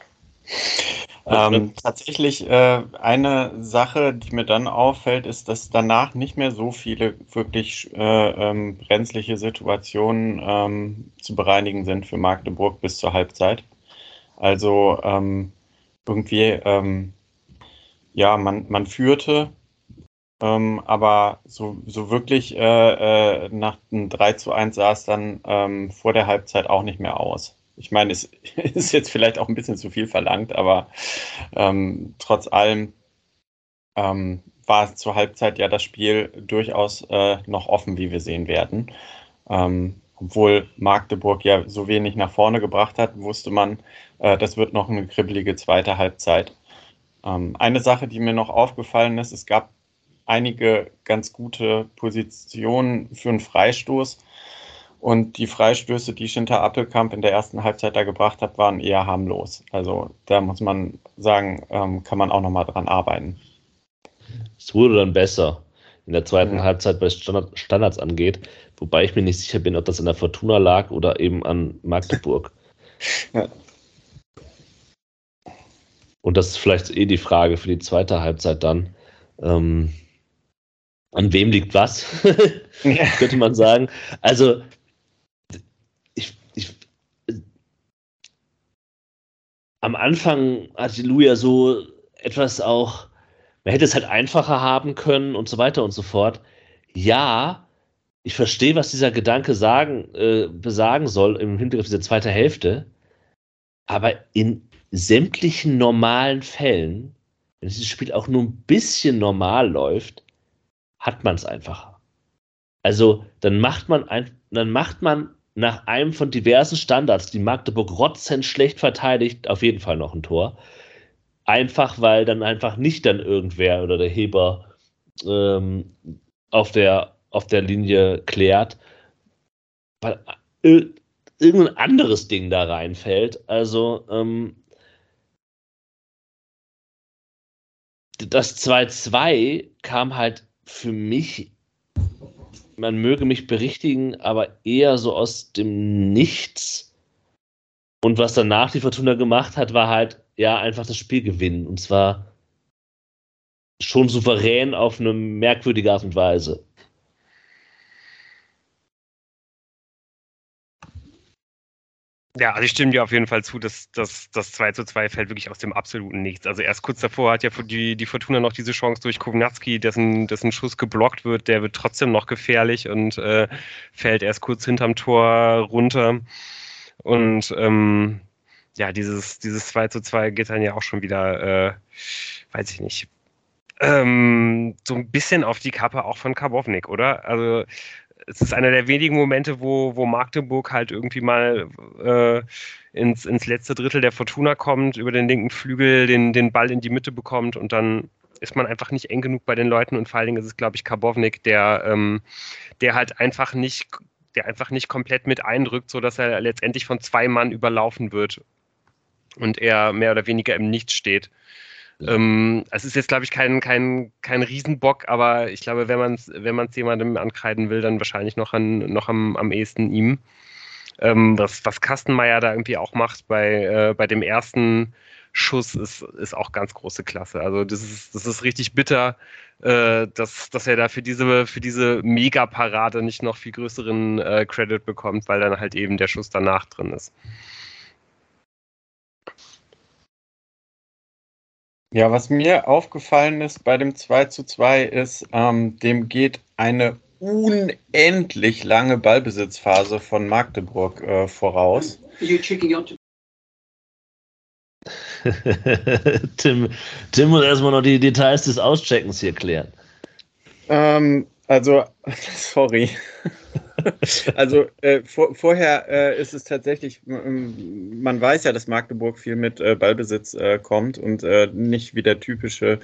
Ähm, tatsächlich äh, eine Sache, die mir dann auffällt, ist, dass danach nicht mehr so viele wirklich äh, ähm, brenzliche Situationen ähm, zu bereinigen sind für Magdeburg bis zur Halbzeit. Also ähm, irgendwie, ähm, ja, man, man führte, ähm, aber so, so wirklich äh, äh nach einem 3 zu 1 sah es dann vor der Halbzeit auch nicht mehr aus. Ich meine, es ist jetzt vielleicht auch ein bisschen zu viel verlangt, aber ähm, trotz allem ähm, war zur Halbzeit ja das Spiel durchaus äh, noch offen, wie wir sehen werden. Ähm, obwohl Magdeburg ja so wenig nach vorne gebracht hat, wusste man, äh, das wird noch eine kribbelige zweite Halbzeit. Ähm, eine Sache, die mir noch aufgefallen ist, es gab einige ganz gute Positionen für einen Freistoß. Und die Freistöße, die Schinter Appelkamp in der ersten Halbzeit da gebracht hat, waren eher harmlos. Also da muss man sagen, ähm, kann man auch nochmal dran arbeiten. Es wurde dann besser in der zweiten ja. Halbzeit, was Standard, Standards angeht. Wobei ich mir nicht sicher bin, ob das an der Fortuna lag oder eben an Magdeburg. ja. Und das ist vielleicht eh die Frage für die zweite Halbzeit dann. Ähm, an wem liegt was? Könnte man sagen. Also am Anfang hatte Lou ja so etwas auch, man hätte es halt einfacher haben können und so weiter und so fort. Ja, ich verstehe, was dieser Gedanke sagen, äh, besagen soll im Hinblick auf diese zweite Hälfte. Aber in sämtlichen normalen Fällen, wenn dieses Spiel auch nur ein bisschen normal läuft, hat man es einfacher. Also dann macht man ein, dann macht man nach einem von diversen Standards, die Magdeburg rotzend schlecht verteidigt, auf jeden Fall noch ein Tor. Einfach, weil dann einfach nicht dann irgendwer oder der Heber ähm, auf, der, auf der Linie klärt, weil äh, irgendein anderes Ding da reinfällt. Also, ähm, das 2-2 kam halt für mich man möge mich berichtigen, aber eher so aus dem Nichts. Und was danach die Fortuna gemacht hat, war halt, ja, einfach das Spiel gewinnen. Und zwar schon souverän auf eine merkwürdige Art und Weise. Ja, also ich stimme dir auf jeden Fall zu, dass das 2 zu 2 fällt wirklich aus dem absoluten Nichts. Also erst kurz davor hat ja die, die Fortuna noch diese Chance durch Kownatski, dessen, dessen Schuss geblockt wird, der wird trotzdem noch gefährlich und äh, fällt erst kurz hinterm Tor runter. Und ähm, ja, dieses, dieses 2 zu 2 geht dann ja auch schon wieder, äh, weiß ich nicht, ähm, so ein bisschen auf die Kappe auch von Karbovnik, oder? Also es ist einer der wenigen Momente, wo, wo Magdeburg halt irgendwie mal äh, ins, ins letzte Drittel der Fortuna kommt, über den linken Flügel den, den Ball in die Mitte bekommt und dann ist man einfach nicht eng genug bei den Leuten und vor allen Dingen ist es, glaube ich, Karbovnik, der, ähm, der halt einfach nicht, der einfach nicht komplett mit eindrückt, sodass er letztendlich von zwei Mann überlaufen wird und er mehr oder weniger im Nichts steht. Ähm, es ist jetzt, glaube ich, kein, kein, kein Riesenbock, aber ich glaube, wenn man es wenn man's jemandem ankreiden will, dann wahrscheinlich noch, an, noch am, am ehesten ihm. Ähm, was, was Kastenmeier da irgendwie auch macht bei, äh, bei dem ersten Schuss, ist, ist auch ganz große Klasse. Also das ist, das ist richtig bitter, äh, dass, dass er da für diese, für diese Mega-Parade nicht noch viel größeren äh, Credit bekommt, weil dann halt eben der Schuss danach drin ist. Ja, was mir aufgefallen ist bei dem 2 zu 2 ist, ähm, dem geht eine unendlich lange Ballbesitzphase von Magdeburg äh, voraus. Tim, Tim muss erstmal noch die Details des Auscheckens hier klären. Ähm, also, sorry. also äh, vor, vorher äh, ist es tatsächlich, man weiß ja, dass Magdeburg viel mit äh, Ballbesitz äh, kommt und äh, nicht wie der typische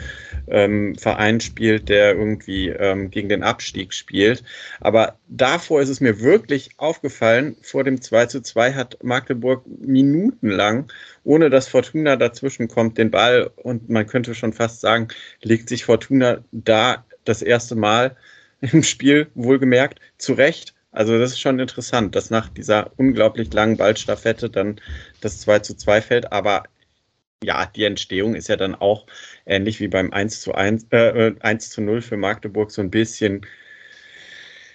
ähm, Verein spielt, der irgendwie ähm, gegen den Abstieg spielt. Aber davor ist es mir wirklich aufgefallen, vor dem 2 zu 2 hat Magdeburg minutenlang, ohne dass Fortuna dazwischen kommt, den Ball und man könnte schon fast sagen, legt sich Fortuna da das erste Mal im Spiel, wohlgemerkt, zurecht also das ist schon interessant, dass nach dieser unglaublich langen Ballstaffette dann das 2 zu 2 fällt. Aber ja, die Entstehung ist ja dann auch ähnlich wie beim 1 zu 1, äh, 1 äh, zu 0 für Magdeburg so ein bisschen,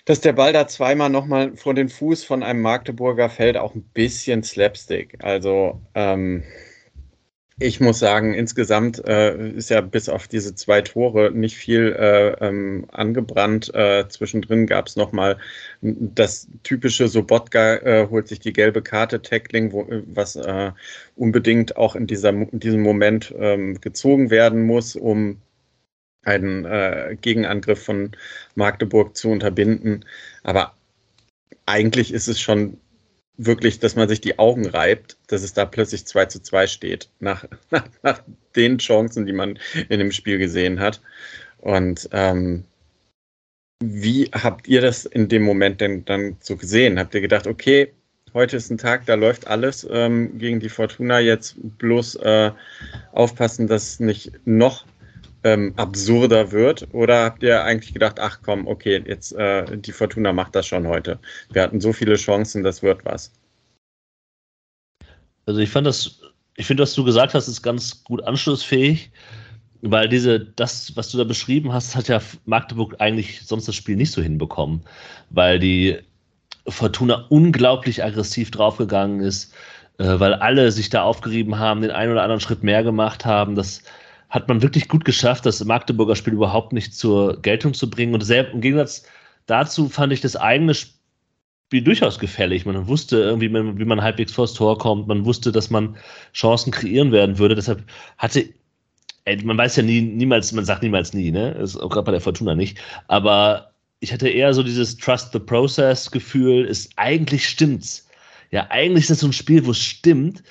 dass der Ball da zweimal nochmal vor den Fuß von einem Magdeburger fällt, auch ein bisschen Slapstick. Also ähm, ich muss sagen, insgesamt äh, ist ja bis auf diese zwei Tore nicht viel äh, ähm, angebrannt. Äh, zwischendrin gab es nochmal das typische Sobotka äh, holt sich die gelbe Karte Tackling, wo, was äh, unbedingt auch in, dieser, in diesem Moment ähm, gezogen werden muss, um einen äh, Gegenangriff von Magdeburg zu unterbinden. Aber eigentlich ist es schon wirklich, dass man sich die Augen reibt, dass es da plötzlich 2 zu 2 steht, nach, nach, nach den Chancen, die man in dem Spiel gesehen hat. Und ähm, wie habt ihr das in dem Moment denn dann so gesehen? Habt ihr gedacht, okay, heute ist ein Tag, da läuft alles ähm, gegen die Fortuna, jetzt bloß äh, aufpassen, dass es nicht noch ähm, absurder wird? Oder habt ihr eigentlich gedacht, ach komm, okay, jetzt äh, die Fortuna macht das schon heute. Wir hatten so viele Chancen, das wird was. Also ich fand das, ich finde, was du gesagt hast, ist ganz gut anschlussfähig, weil diese, das, was du da beschrieben hast, hat ja Magdeburg eigentlich sonst das Spiel nicht so hinbekommen, weil die Fortuna unglaublich aggressiv draufgegangen ist, äh, weil alle sich da aufgerieben haben, den einen oder anderen Schritt mehr gemacht haben. Das hat man wirklich gut geschafft, das Magdeburger Spiel überhaupt nicht zur Geltung zu bringen. Und selbst, im Gegensatz dazu fand ich das eigene Spiel durchaus gefällig. Man wusste irgendwie, wie man halbwegs vors Tor kommt. Man wusste, dass man Chancen kreieren werden würde. Deshalb hatte ey, man weiß ja nie, niemals, man sagt niemals nie, ne? Ist auch gerade bei der Fortuna nicht. Aber ich hatte eher so dieses Trust the Process Gefühl, ist eigentlich stimmt's. Ja, eigentlich ist das so ein Spiel, wo es stimmt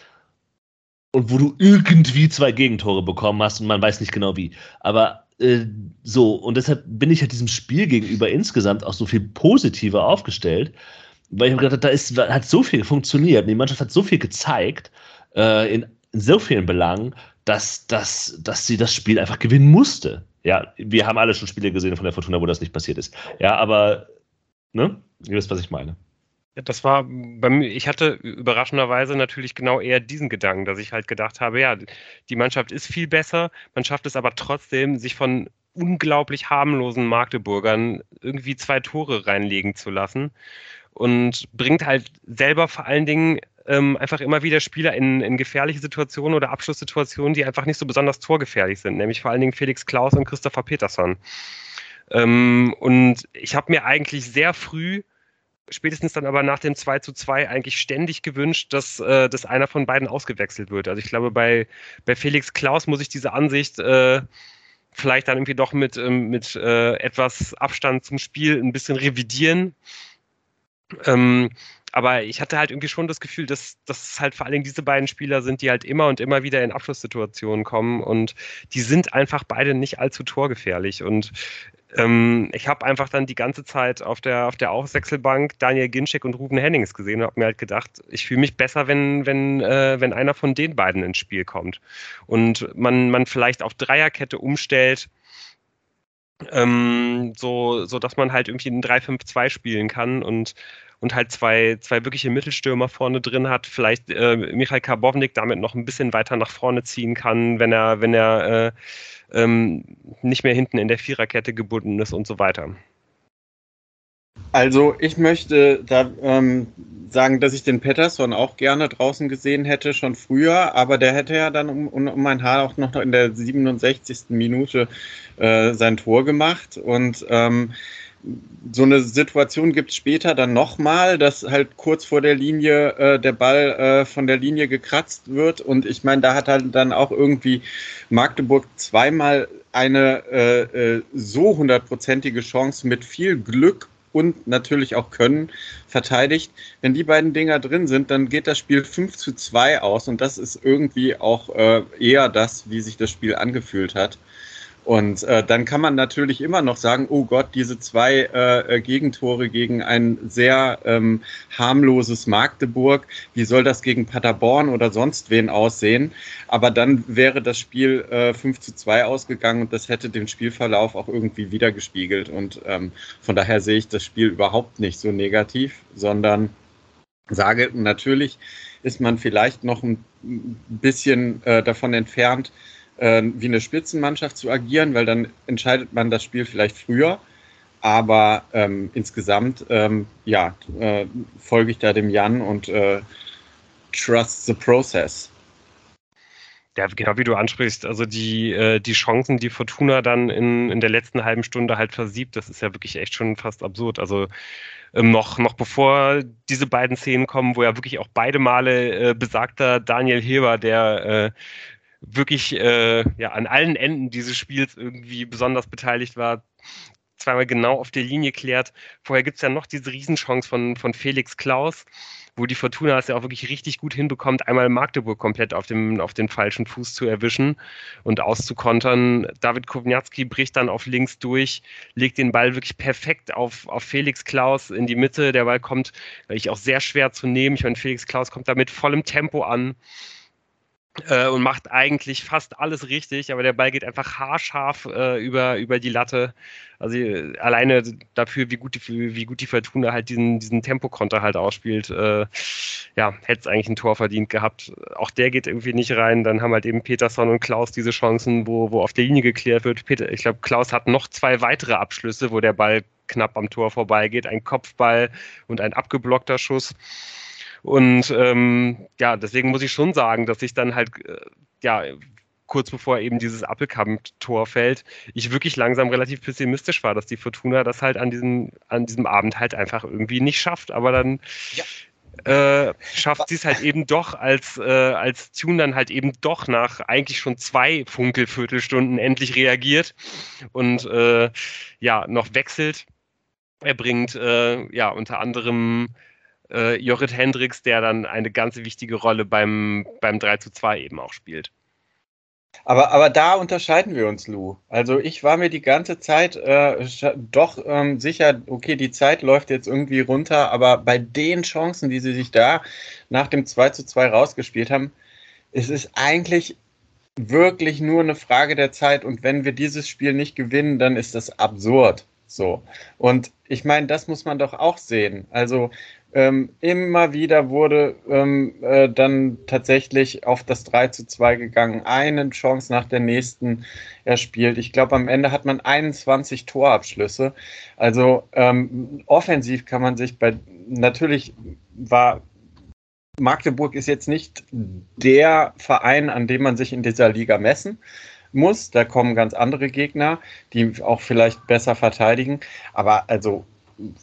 und wo du irgendwie zwei Gegentore bekommen hast und man weiß nicht genau wie. Aber äh, so, und deshalb bin ich halt diesem Spiel gegenüber insgesamt auch so viel positiver aufgestellt, weil ich habe gedacht, da ist, hat so viel funktioniert, die Mannschaft hat so viel gezeigt, äh, in, in so vielen Belangen, dass, dass, dass sie das Spiel einfach gewinnen musste. Ja, wir haben alle schon Spiele gesehen von der Fortuna, wo das nicht passiert ist. Ja, aber, ne? Ihr wisst, was ich meine. Das war bei mir, ich hatte überraschenderweise natürlich genau eher diesen Gedanken, dass ich halt gedacht habe, ja, die Mannschaft ist viel besser, man schafft es aber trotzdem, sich von unglaublich harmlosen Magdeburgern irgendwie zwei Tore reinlegen zu lassen und bringt halt selber vor allen Dingen ähm, einfach immer wieder Spieler in, in gefährliche Situationen oder Abschlusssituationen, die einfach nicht so besonders torgefährlich sind, nämlich vor allen Dingen Felix Klaus und Christopher Peterson. Ähm, und ich habe mir eigentlich sehr früh spätestens dann aber nach dem 2 zu 2 eigentlich ständig gewünscht, dass, äh, dass einer von beiden ausgewechselt wird. Also ich glaube, bei, bei Felix Klaus muss ich diese Ansicht äh, vielleicht dann irgendwie doch mit, ähm, mit äh, etwas Abstand zum Spiel ein bisschen revidieren. Ähm, aber ich hatte halt irgendwie schon das Gefühl, dass das halt vor allen Dingen diese beiden Spieler sind, die halt immer und immer wieder in Abschlusssituationen kommen und die sind einfach beide nicht allzu torgefährlich. Und ähm, ich habe einfach dann die ganze Zeit auf der, auf der Auswechselbank Daniel Ginczek und Ruben Hennings gesehen und habe mir halt gedacht, ich fühle mich besser, wenn, wenn, äh, wenn einer von den beiden ins Spiel kommt. Und man, man vielleicht auf Dreierkette umstellt, ähm, so, so dass man halt irgendwie ein 3-5-2 spielen kann und und halt zwei, zwei wirkliche Mittelstürmer vorne drin hat, vielleicht äh, Michael Karbovnik damit noch ein bisschen weiter nach vorne ziehen kann, wenn er, wenn er äh, ähm, nicht mehr hinten in der Viererkette gebunden ist und so weiter. Also ich möchte da ähm, sagen, dass ich den Pettersson auch gerne draußen gesehen hätte, schon früher, aber der hätte ja dann um, um, um ein Haar auch noch in der 67. Minute äh, sein Tor gemacht und ähm, so eine Situation gibt es später dann nochmal, dass halt kurz vor der Linie äh, der Ball äh, von der Linie gekratzt wird. Und ich meine, da hat halt dann auch irgendwie Magdeburg zweimal eine äh, äh, so hundertprozentige Chance mit viel Glück und natürlich auch Können verteidigt. Wenn die beiden Dinger drin sind, dann geht das Spiel 5 zu 2 aus und das ist irgendwie auch äh, eher das, wie sich das Spiel angefühlt hat. Und äh, dann kann man natürlich immer noch sagen, oh Gott, diese zwei äh, Gegentore gegen ein sehr ähm, harmloses Magdeburg, wie soll das gegen Paderborn oder sonst wen aussehen? Aber dann wäre das Spiel äh, 5 zu 2 ausgegangen und das hätte den Spielverlauf auch irgendwie wiedergespiegelt. Und ähm, von daher sehe ich das Spiel überhaupt nicht so negativ, sondern sage, natürlich ist man vielleicht noch ein bisschen äh, davon entfernt, äh, wie eine Spitzenmannschaft zu agieren, weil dann entscheidet man das Spiel vielleicht früher. Aber ähm, insgesamt, ähm, ja, äh, folge ich da dem Jan und äh, trust the process. Ja, genau wie du ansprichst, also die, äh, die Chancen, die Fortuna dann in, in der letzten halben Stunde halt versiebt, das ist ja wirklich echt schon fast absurd. Also ähm, noch, noch bevor diese beiden Szenen kommen, wo ja wirklich auch beide Male äh, besagter Daniel Heber, der äh, wirklich äh, ja, an allen Enden dieses Spiels irgendwie besonders beteiligt war, zweimal genau auf der Linie klärt. Vorher gibt es ja noch diese Riesenchance von, von Felix Klaus, wo die Fortuna es ja auch wirklich richtig gut hinbekommt, einmal Magdeburg komplett auf, dem, auf den falschen Fuß zu erwischen und auszukontern. David Kowniatski bricht dann auf links durch, legt den Ball wirklich perfekt auf, auf Felix Klaus in die Mitte. Der Ball kommt, ich auch sehr schwer zu nehmen. Ich meine, Felix Klaus kommt da mit vollem Tempo an äh, und macht eigentlich fast alles richtig, aber der Ball geht einfach haarscharf äh, über, über die Latte. Also äh, alleine dafür, wie gut die, wie gut die Fortuna halt diesen, diesen Tempokonter halt ausspielt, äh, ja, hätte es eigentlich ein Tor verdient gehabt. Auch der geht irgendwie nicht rein. Dann haben halt eben Peterson und Klaus diese Chancen, wo, wo auf der Linie geklärt wird. Peter, ich glaube, Klaus hat noch zwei weitere Abschlüsse, wo der Ball knapp am Tor vorbeigeht. Ein Kopfball und ein abgeblockter Schuss. Und ähm, ja, deswegen muss ich schon sagen, dass ich dann halt, äh, ja, kurz bevor eben dieses Appelkamp-Tor fällt, ich wirklich langsam relativ pessimistisch war, dass die Fortuna das halt an diesem, an diesem Abend halt einfach irgendwie nicht schafft. Aber dann ja. Äh, schafft sie es halt eben doch, als, äh, als Tune dann halt eben doch nach eigentlich schon zwei Funkelviertelstunden endlich reagiert und äh, ja, noch wechselt. Er bringt äh, ja unter anderem äh, Jorrit Hendricks, der dann eine ganz wichtige Rolle beim, beim 3 zu 2 eben auch spielt. Aber, aber da unterscheiden wir uns, Lou. Also ich war mir die ganze Zeit äh, doch ähm, sicher, okay, die Zeit läuft jetzt irgendwie runter, aber bei den Chancen, die sie sich da nach dem 2 zu 2 rausgespielt haben, es ist eigentlich wirklich nur eine Frage der Zeit und wenn wir dieses Spiel nicht gewinnen, dann ist das absurd. So. Und ich meine, das muss man doch auch sehen. Also ähm, immer wieder wurde ähm, äh, dann tatsächlich auf das 3 zu 2 gegangen, eine Chance nach der nächsten erspielt. Ich glaube, am Ende hat man 21 Torabschlüsse. Also ähm, offensiv kann man sich bei, natürlich war Magdeburg ist jetzt nicht der Verein, an dem man sich in dieser Liga messen muss. Da kommen ganz andere Gegner, die auch vielleicht besser verteidigen. Aber also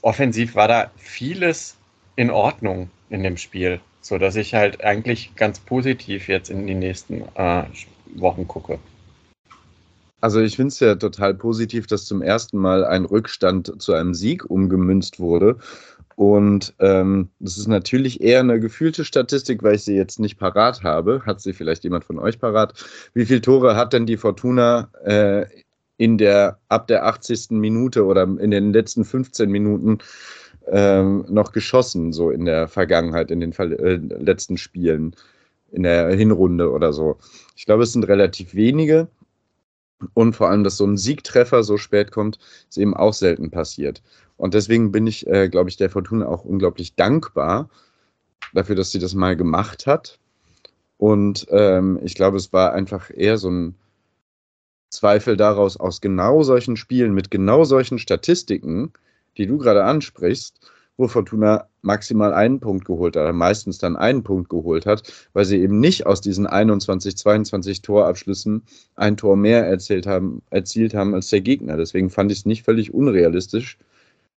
offensiv war da vieles in Ordnung in dem Spiel, so dass ich halt eigentlich ganz positiv jetzt in die nächsten äh, Wochen gucke. Also ich finde es ja total positiv, dass zum ersten Mal ein Rückstand zu einem Sieg umgemünzt wurde. Und ähm, das ist natürlich eher eine gefühlte Statistik, weil ich sie jetzt nicht parat habe. Hat sie vielleicht jemand von euch parat? Wie viele Tore hat denn die Fortuna äh, in der ab der 80. Minute oder in den letzten 15 Minuten ähm, noch geschossen, so in der Vergangenheit, in den äh, letzten Spielen, in der Hinrunde oder so? Ich glaube, es sind relativ wenige. Und vor allem, dass so ein Siegtreffer so spät kommt, ist eben auch selten passiert. Und deswegen bin ich, äh, glaube ich, der Fortuna auch unglaublich dankbar dafür, dass sie das mal gemacht hat. Und ähm, ich glaube, es war einfach eher so ein Zweifel daraus, aus genau solchen Spielen mit genau solchen Statistiken, die du gerade ansprichst, wo Fortuna maximal einen Punkt geholt hat, meistens dann einen Punkt geholt hat, weil sie eben nicht aus diesen 21, 22 Torabschlüssen ein Tor mehr erzielt haben, erzielt haben als der Gegner. Deswegen fand ich es nicht völlig unrealistisch,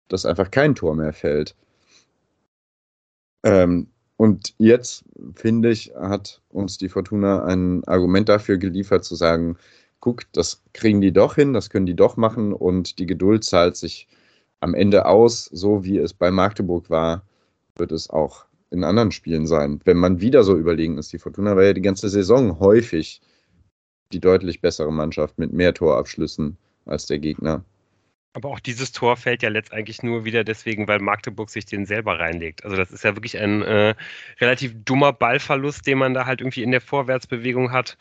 dass einfach kein Tor mehr fällt. Ähm, und jetzt, finde ich, hat uns die Fortuna ein Argument dafür geliefert, zu sagen, guck, das kriegen die doch hin, das können die doch machen und die Geduld zahlt sich am Ende aus, so wie es bei Magdeburg war, wird es auch in anderen Spielen sein. Wenn man wieder so überlegen ist, die Fortuna war ja die ganze Saison häufig die deutlich bessere Mannschaft mit mehr Torabschlüssen als der Gegner. Aber auch dieses Tor fällt ja letztendlich nur wieder deswegen, weil Magdeburg sich den selber reinlegt. Also das ist ja wirklich ein äh, relativ dummer Ballverlust, den man da halt irgendwie in der Vorwärtsbewegung hat.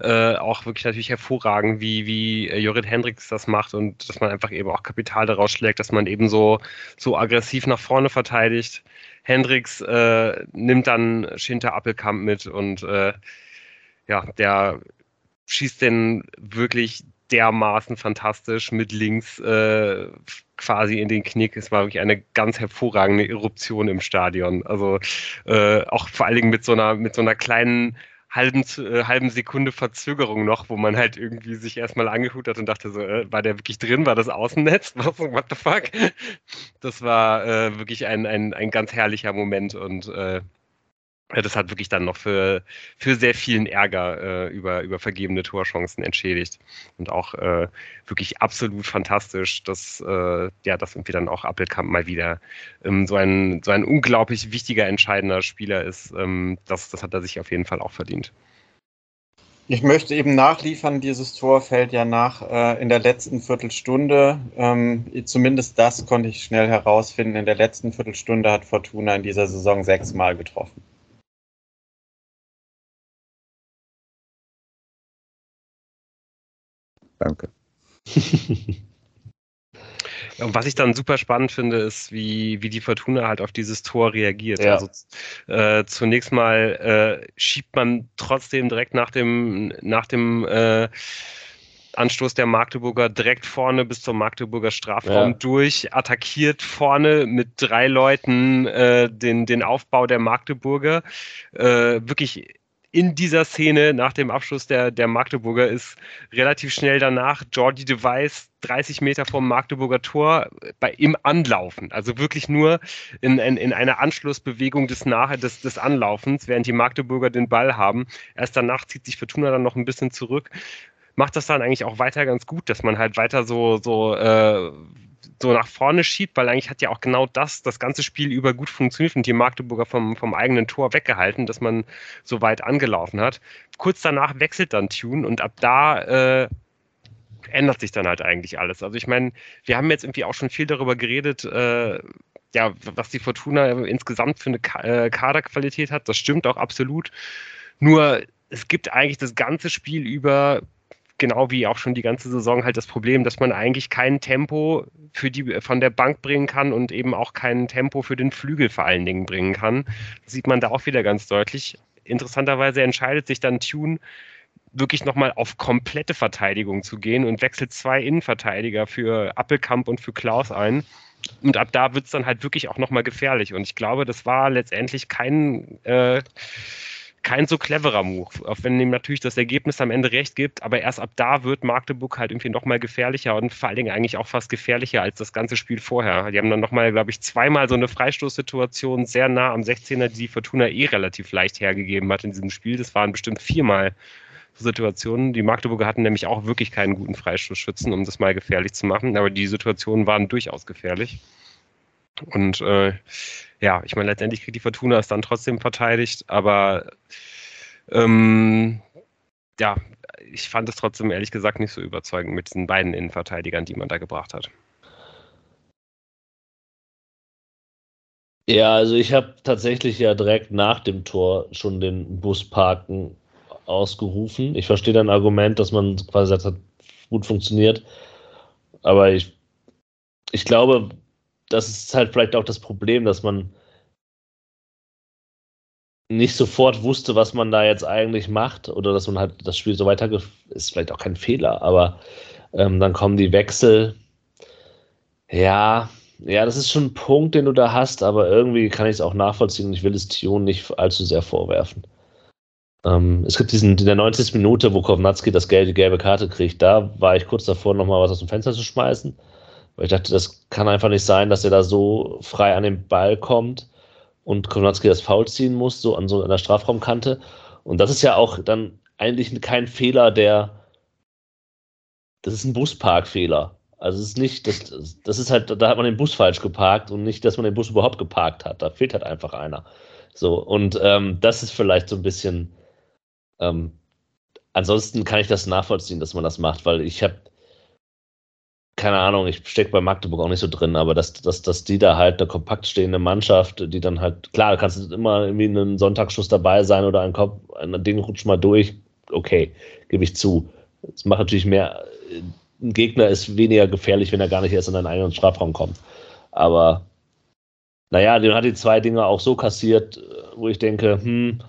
Äh, auch wirklich natürlich hervorragend, wie, wie äh, Jorrit Hendricks das macht und dass man einfach eben auch Kapital daraus schlägt, dass man eben so, so aggressiv nach vorne verteidigt. Hendricks äh, nimmt dann Schinter Appelkamp mit und äh, ja, der schießt den wirklich dermaßen fantastisch mit links äh, quasi in den Knick. Es war wirklich eine ganz hervorragende Eruption im Stadion. Also äh, auch vor allen Dingen mit so einer, mit so einer kleinen halben, äh, halben Sekunde Verzögerung noch, wo man halt irgendwie sich erstmal angeguckt hat und dachte so, äh, war der wirklich drin? War das Außennetz? Was, what the fuck? Das war äh, wirklich ein, ein, ein ganz herrlicher Moment und äh, das hat wirklich dann noch für, für sehr vielen Ärger äh, über, über vergebene Torchancen entschädigt. Und auch äh, wirklich absolut fantastisch, dass, äh, ja, dass irgendwie dann auch Appelkamp mal wieder ähm, so, ein, so ein unglaublich wichtiger, entscheidender Spieler ist. Ähm, das, das hat er sich auf jeden Fall auch verdient. Ich möchte eben nachliefern, dieses Tor fällt ja nach äh, in der letzten Viertelstunde. Ähm, zumindest das konnte ich schnell herausfinden. In der letzten Viertelstunde hat Fortuna in dieser Saison sechsmal getroffen. Danke. Und was ich dann super spannend finde, ist, wie, wie die Fortuna halt auf dieses Tor reagiert. Ja. Also äh, zunächst mal äh, schiebt man trotzdem direkt nach dem, nach dem äh, Anstoß der Magdeburger direkt vorne bis zum Magdeburger Strafraum ja. durch, attackiert vorne mit drei Leuten äh, den, den Aufbau der Magdeburger. Äh, wirklich in dieser Szene nach dem Abschluss der, der Magdeburger ist relativ schnell danach Jordi Device 30 Meter vom Magdeburger Tor bei, im Anlaufen. Also wirklich nur in, in, in einer Anschlussbewegung des, Nach des, des Anlaufens, während die Magdeburger den Ball haben. Erst danach zieht sich Fortuna dann noch ein bisschen zurück. Macht das dann eigentlich auch weiter ganz gut, dass man halt weiter so, so äh, so nach vorne schiebt, weil eigentlich hat ja auch genau das das ganze Spiel über gut funktioniert und die Magdeburger vom, vom eigenen Tor weggehalten, dass man so weit angelaufen hat. Kurz danach wechselt dann Tune und ab da äh, ändert sich dann halt eigentlich alles. Also ich meine, wir haben jetzt irgendwie auch schon viel darüber geredet, äh, ja, was die Fortuna insgesamt für eine äh, Kaderqualität hat. Das stimmt auch absolut. Nur es gibt eigentlich das ganze Spiel über genau wie auch schon die ganze Saison halt das Problem, dass man eigentlich kein Tempo für die von der Bank bringen kann und eben auch kein Tempo für den Flügel vor allen Dingen bringen kann. Das sieht man da auch wieder ganz deutlich. Interessanterweise entscheidet sich dann Tune wirklich nochmal auf komplette Verteidigung zu gehen und wechselt zwei Innenverteidiger für Appelkamp und für Klaus ein und ab da wird es dann halt wirklich auch nochmal gefährlich. Und ich glaube, das war letztendlich kein, äh, kein so cleverer Move, auch wenn ihm natürlich das Ergebnis am Ende recht gibt, aber erst ab da wird Magdeburg halt irgendwie nochmal gefährlicher und vor allen Dingen eigentlich auch fast gefährlicher als das ganze Spiel vorher. Die haben dann nochmal, glaube ich, zweimal so eine Freistoßsituation sehr nah am 16er, die Fortuna eh relativ leicht hergegeben hat in diesem Spiel. Das waren bestimmt viermal Situationen. Die Magdeburger hatten nämlich auch wirklich keinen guten Freistoßschützen, um das mal gefährlich zu machen, aber die Situationen waren durchaus gefährlich. Und äh, ja, ich meine, letztendlich kriegt die Fortuna es dann trotzdem verteidigt, aber ähm, ja, ich fand es trotzdem ehrlich gesagt nicht so überzeugend mit diesen beiden Innenverteidigern, die man da gebracht hat. Ja, also ich habe tatsächlich ja direkt nach dem Tor schon den Busparken ausgerufen. Ich verstehe dein Argument, dass man quasi sagt, hat gut funktioniert. Aber ich, ich glaube, das ist halt vielleicht auch das Problem, dass man nicht sofort wusste, was man da jetzt eigentlich macht oder dass man halt das Spiel so weiter ist vielleicht auch kein Fehler, aber ähm, dann kommen die Wechsel. Ja, ja, das ist schon ein Punkt, den du da hast, aber irgendwie kann ich es auch nachvollziehen ich will es Tion nicht allzu sehr vorwerfen. Ähm, es gibt diesen, in der 90. Minute, wo Kovnatski das gelbe, gelbe Karte kriegt, da war ich kurz davor, nochmal was aus dem Fenster zu schmeißen. Weil ich dachte, das kann einfach nicht sein, dass er da so frei an den Ball kommt und Kovnatski das Foul ziehen muss, so an so einer Strafraumkante. Und das ist ja auch dann eigentlich kein Fehler, der. Das ist ein Busparkfehler. Also es ist nicht, das, das ist halt, da hat man den Bus falsch geparkt und nicht, dass man den Bus überhaupt geparkt hat. Da fehlt halt einfach einer. So, und ähm, das ist vielleicht so ein bisschen ähm, ansonsten kann ich das nachvollziehen, dass man das macht, weil ich habe keine Ahnung, ich stecke bei Magdeburg auch nicht so drin, aber dass, dass, dass die da halt eine kompakt stehende Mannschaft, die dann halt, klar, du kannst immer irgendwie einen Sonntagsschuss dabei sein oder ein Kopf, ein Ding rutscht mal durch, okay, gebe ich zu. Es macht natürlich mehr, ein Gegner ist weniger gefährlich, wenn er gar nicht erst in deinen eigenen Strafraum kommt. Aber naja, den hat die zwei Dinge auch so kassiert, wo ich denke, hm,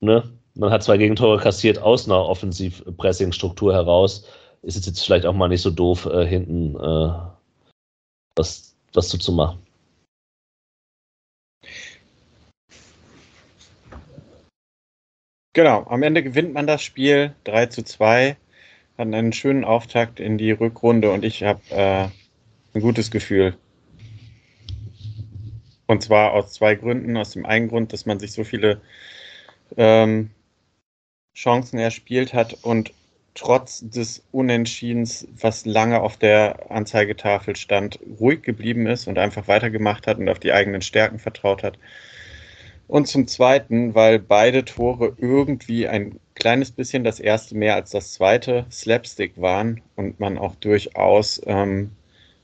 ne, man hat zwei Gegentore kassiert aus einer Offensiv-Pressing-Struktur heraus. Ist es jetzt vielleicht auch mal nicht so doof, äh, hinten äh, was, was zuzumachen. Genau, am Ende gewinnt man das Spiel 3 zu 2, hat einen schönen Auftakt in die Rückrunde und ich habe äh, ein gutes Gefühl. Und zwar aus zwei Gründen. Aus dem einen Grund, dass man sich so viele ähm, Chancen erspielt hat und trotz des Unentschiedens, was lange auf der Anzeigetafel stand, ruhig geblieben ist und einfach weitergemacht hat und auf die eigenen Stärken vertraut hat. Und zum Zweiten, weil beide Tore irgendwie ein kleines bisschen das erste mehr als das zweite Slapstick waren und man auch durchaus ähm,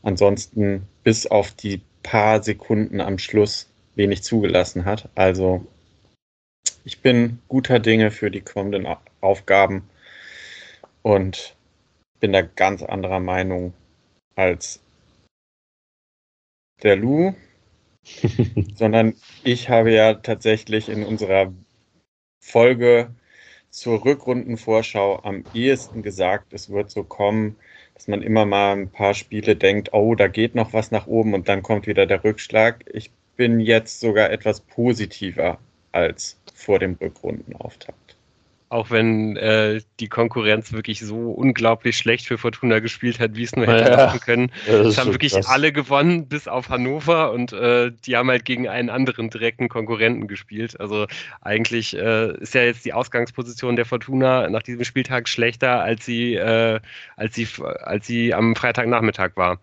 ansonsten bis auf die paar Sekunden am Schluss wenig zugelassen hat. Also ich bin guter Dinge für die kommenden Aufgaben und bin da ganz anderer Meinung als der Lou, sondern ich habe ja tatsächlich in unserer Folge zur Rückrundenvorschau am ehesten gesagt, es wird so kommen, dass man immer mal ein paar Spiele denkt, oh, da geht noch was nach oben und dann kommt wieder der Rückschlag. Ich bin jetzt sogar etwas positiver als vor dem Rückrundenauftakt. Auch wenn äh, die Konkurrenz wirklich so unglaublich schlecht für Fortuna gespielt hat, wie es nur hätte ja, können. Es haben wirklich krass. alle gewonnen, bis auf Hannover und äh, die haben halt gegen einen anderen direkten Konkurrenten gespielt. Also eigentlich äh, ist ja jetzt die Ausgangsposition der Fortuna nach diesem Spieltag schlechter, als sie, äh, als sie, als sie am Freitagnachmittag war.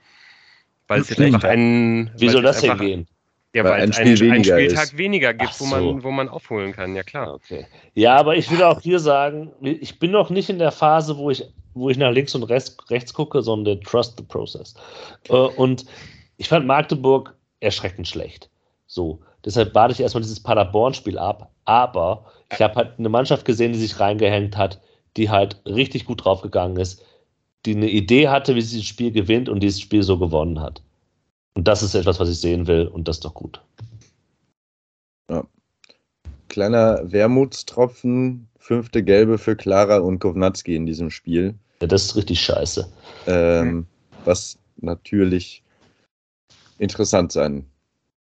Weil es jetzt einfach ein. Wie soll das denn gehen? Ja, weil, weil ein, Spiel ein, einen Spieltag ist. weniger gibt, so. wo, man, wo man aufholen kann, ja klar. Okay. Ja, aber ich will auch hier sagen, ich bin noch nicht in der Phase, wo ich, wo ich nach links und rechts, rechts gucke, sondern trust the process. Äh, und ich fand Magdeburg erschreckend schlecht. So. Deshalb warte ich erstmal dieses Paderborn-Spiel ab. Aber ich habe halt eine Mannschaft gesehen, die sich reingehängt hat, die halt richtig gut draufgegangen ist, die eine Idee hatte, wie sie das Spiel gewinnt und dieses Spiel so gewonnen hat. Und das ist etwas, was ich sehen will und das ist doch gut. Ja. Kleiner Wermutstropfen, fünfte Gelbe für Clara und Kovnatski in diesem Spiel. Ja, das ist richtig scheiße. Ähm, was natürlich interessant sein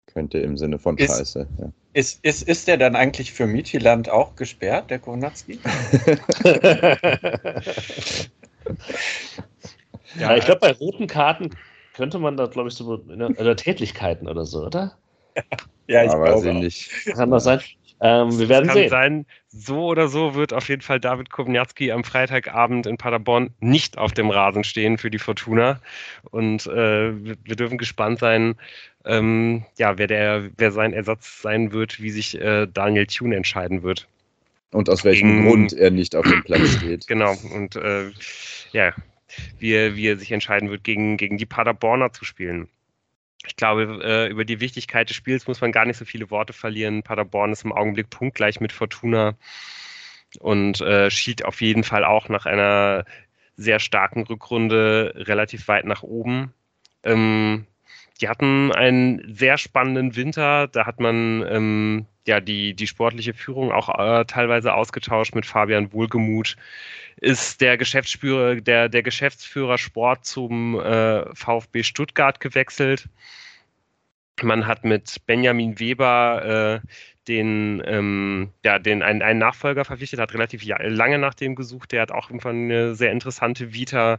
könnte im Sinne von Ist- Scheiße. Ja. Ist, ist, ist der dann eigentlich für Mietieland auch gesperrt, der Konatski? ja, ich glaube, bei roten Karten könnte man da, glaube ich, so oder Tätlichkeiten oder so, oder? Ja, Aber sie auch. nicht. Kann das sein? Ähm, wir werden Kann sehen. sein, so oder so wird auf jeden Fall David Kowniatski am Freitagabend in Paderborn nicht auf dem Rasen stehen für die Fortuna. Und äh, wir wir dürfen gespannt sein, ähm, ja, wer, der, wer sein Ersatz sein wird, wie sich äh, Daniel Thune entscheiden wird. Und aus welchem Gegen- Grund er nicht auf dem Platz steht. Genau. Und äh, ja, wie, er- wie er sich entscheiden wird, gegen, gegen die Paderborner zu spielen. Ich glaube, äh, über die Wichtigkeit des Spiels muss man gar nicht so viele Worte verlieren. Paderborn ist im Augenblick punktgleich mit Fortuna und äh, schielt auf jeden Fall auch nach einer sehr starken Rückrunde relativ weit nach oben. Ähm, die hatten einen sehr spannenden Winter. Da hat man ähm, ja die, die sportliche Führung auch äh, teilweise ausgetauscht mit Fabian Wohlgemuth. Ist der Geschäftsführer, der, der Geschäftsführer Sport zum äh, VfB Stuttgart gewechselt. Man hat mit Benjamin Weber äh, den, ähm, ja, den einen, einen Nachfolger verpflichtet, hat relativ lange nach dem gesucht. Der hat auch irgendwann eine sehr interessante Vita,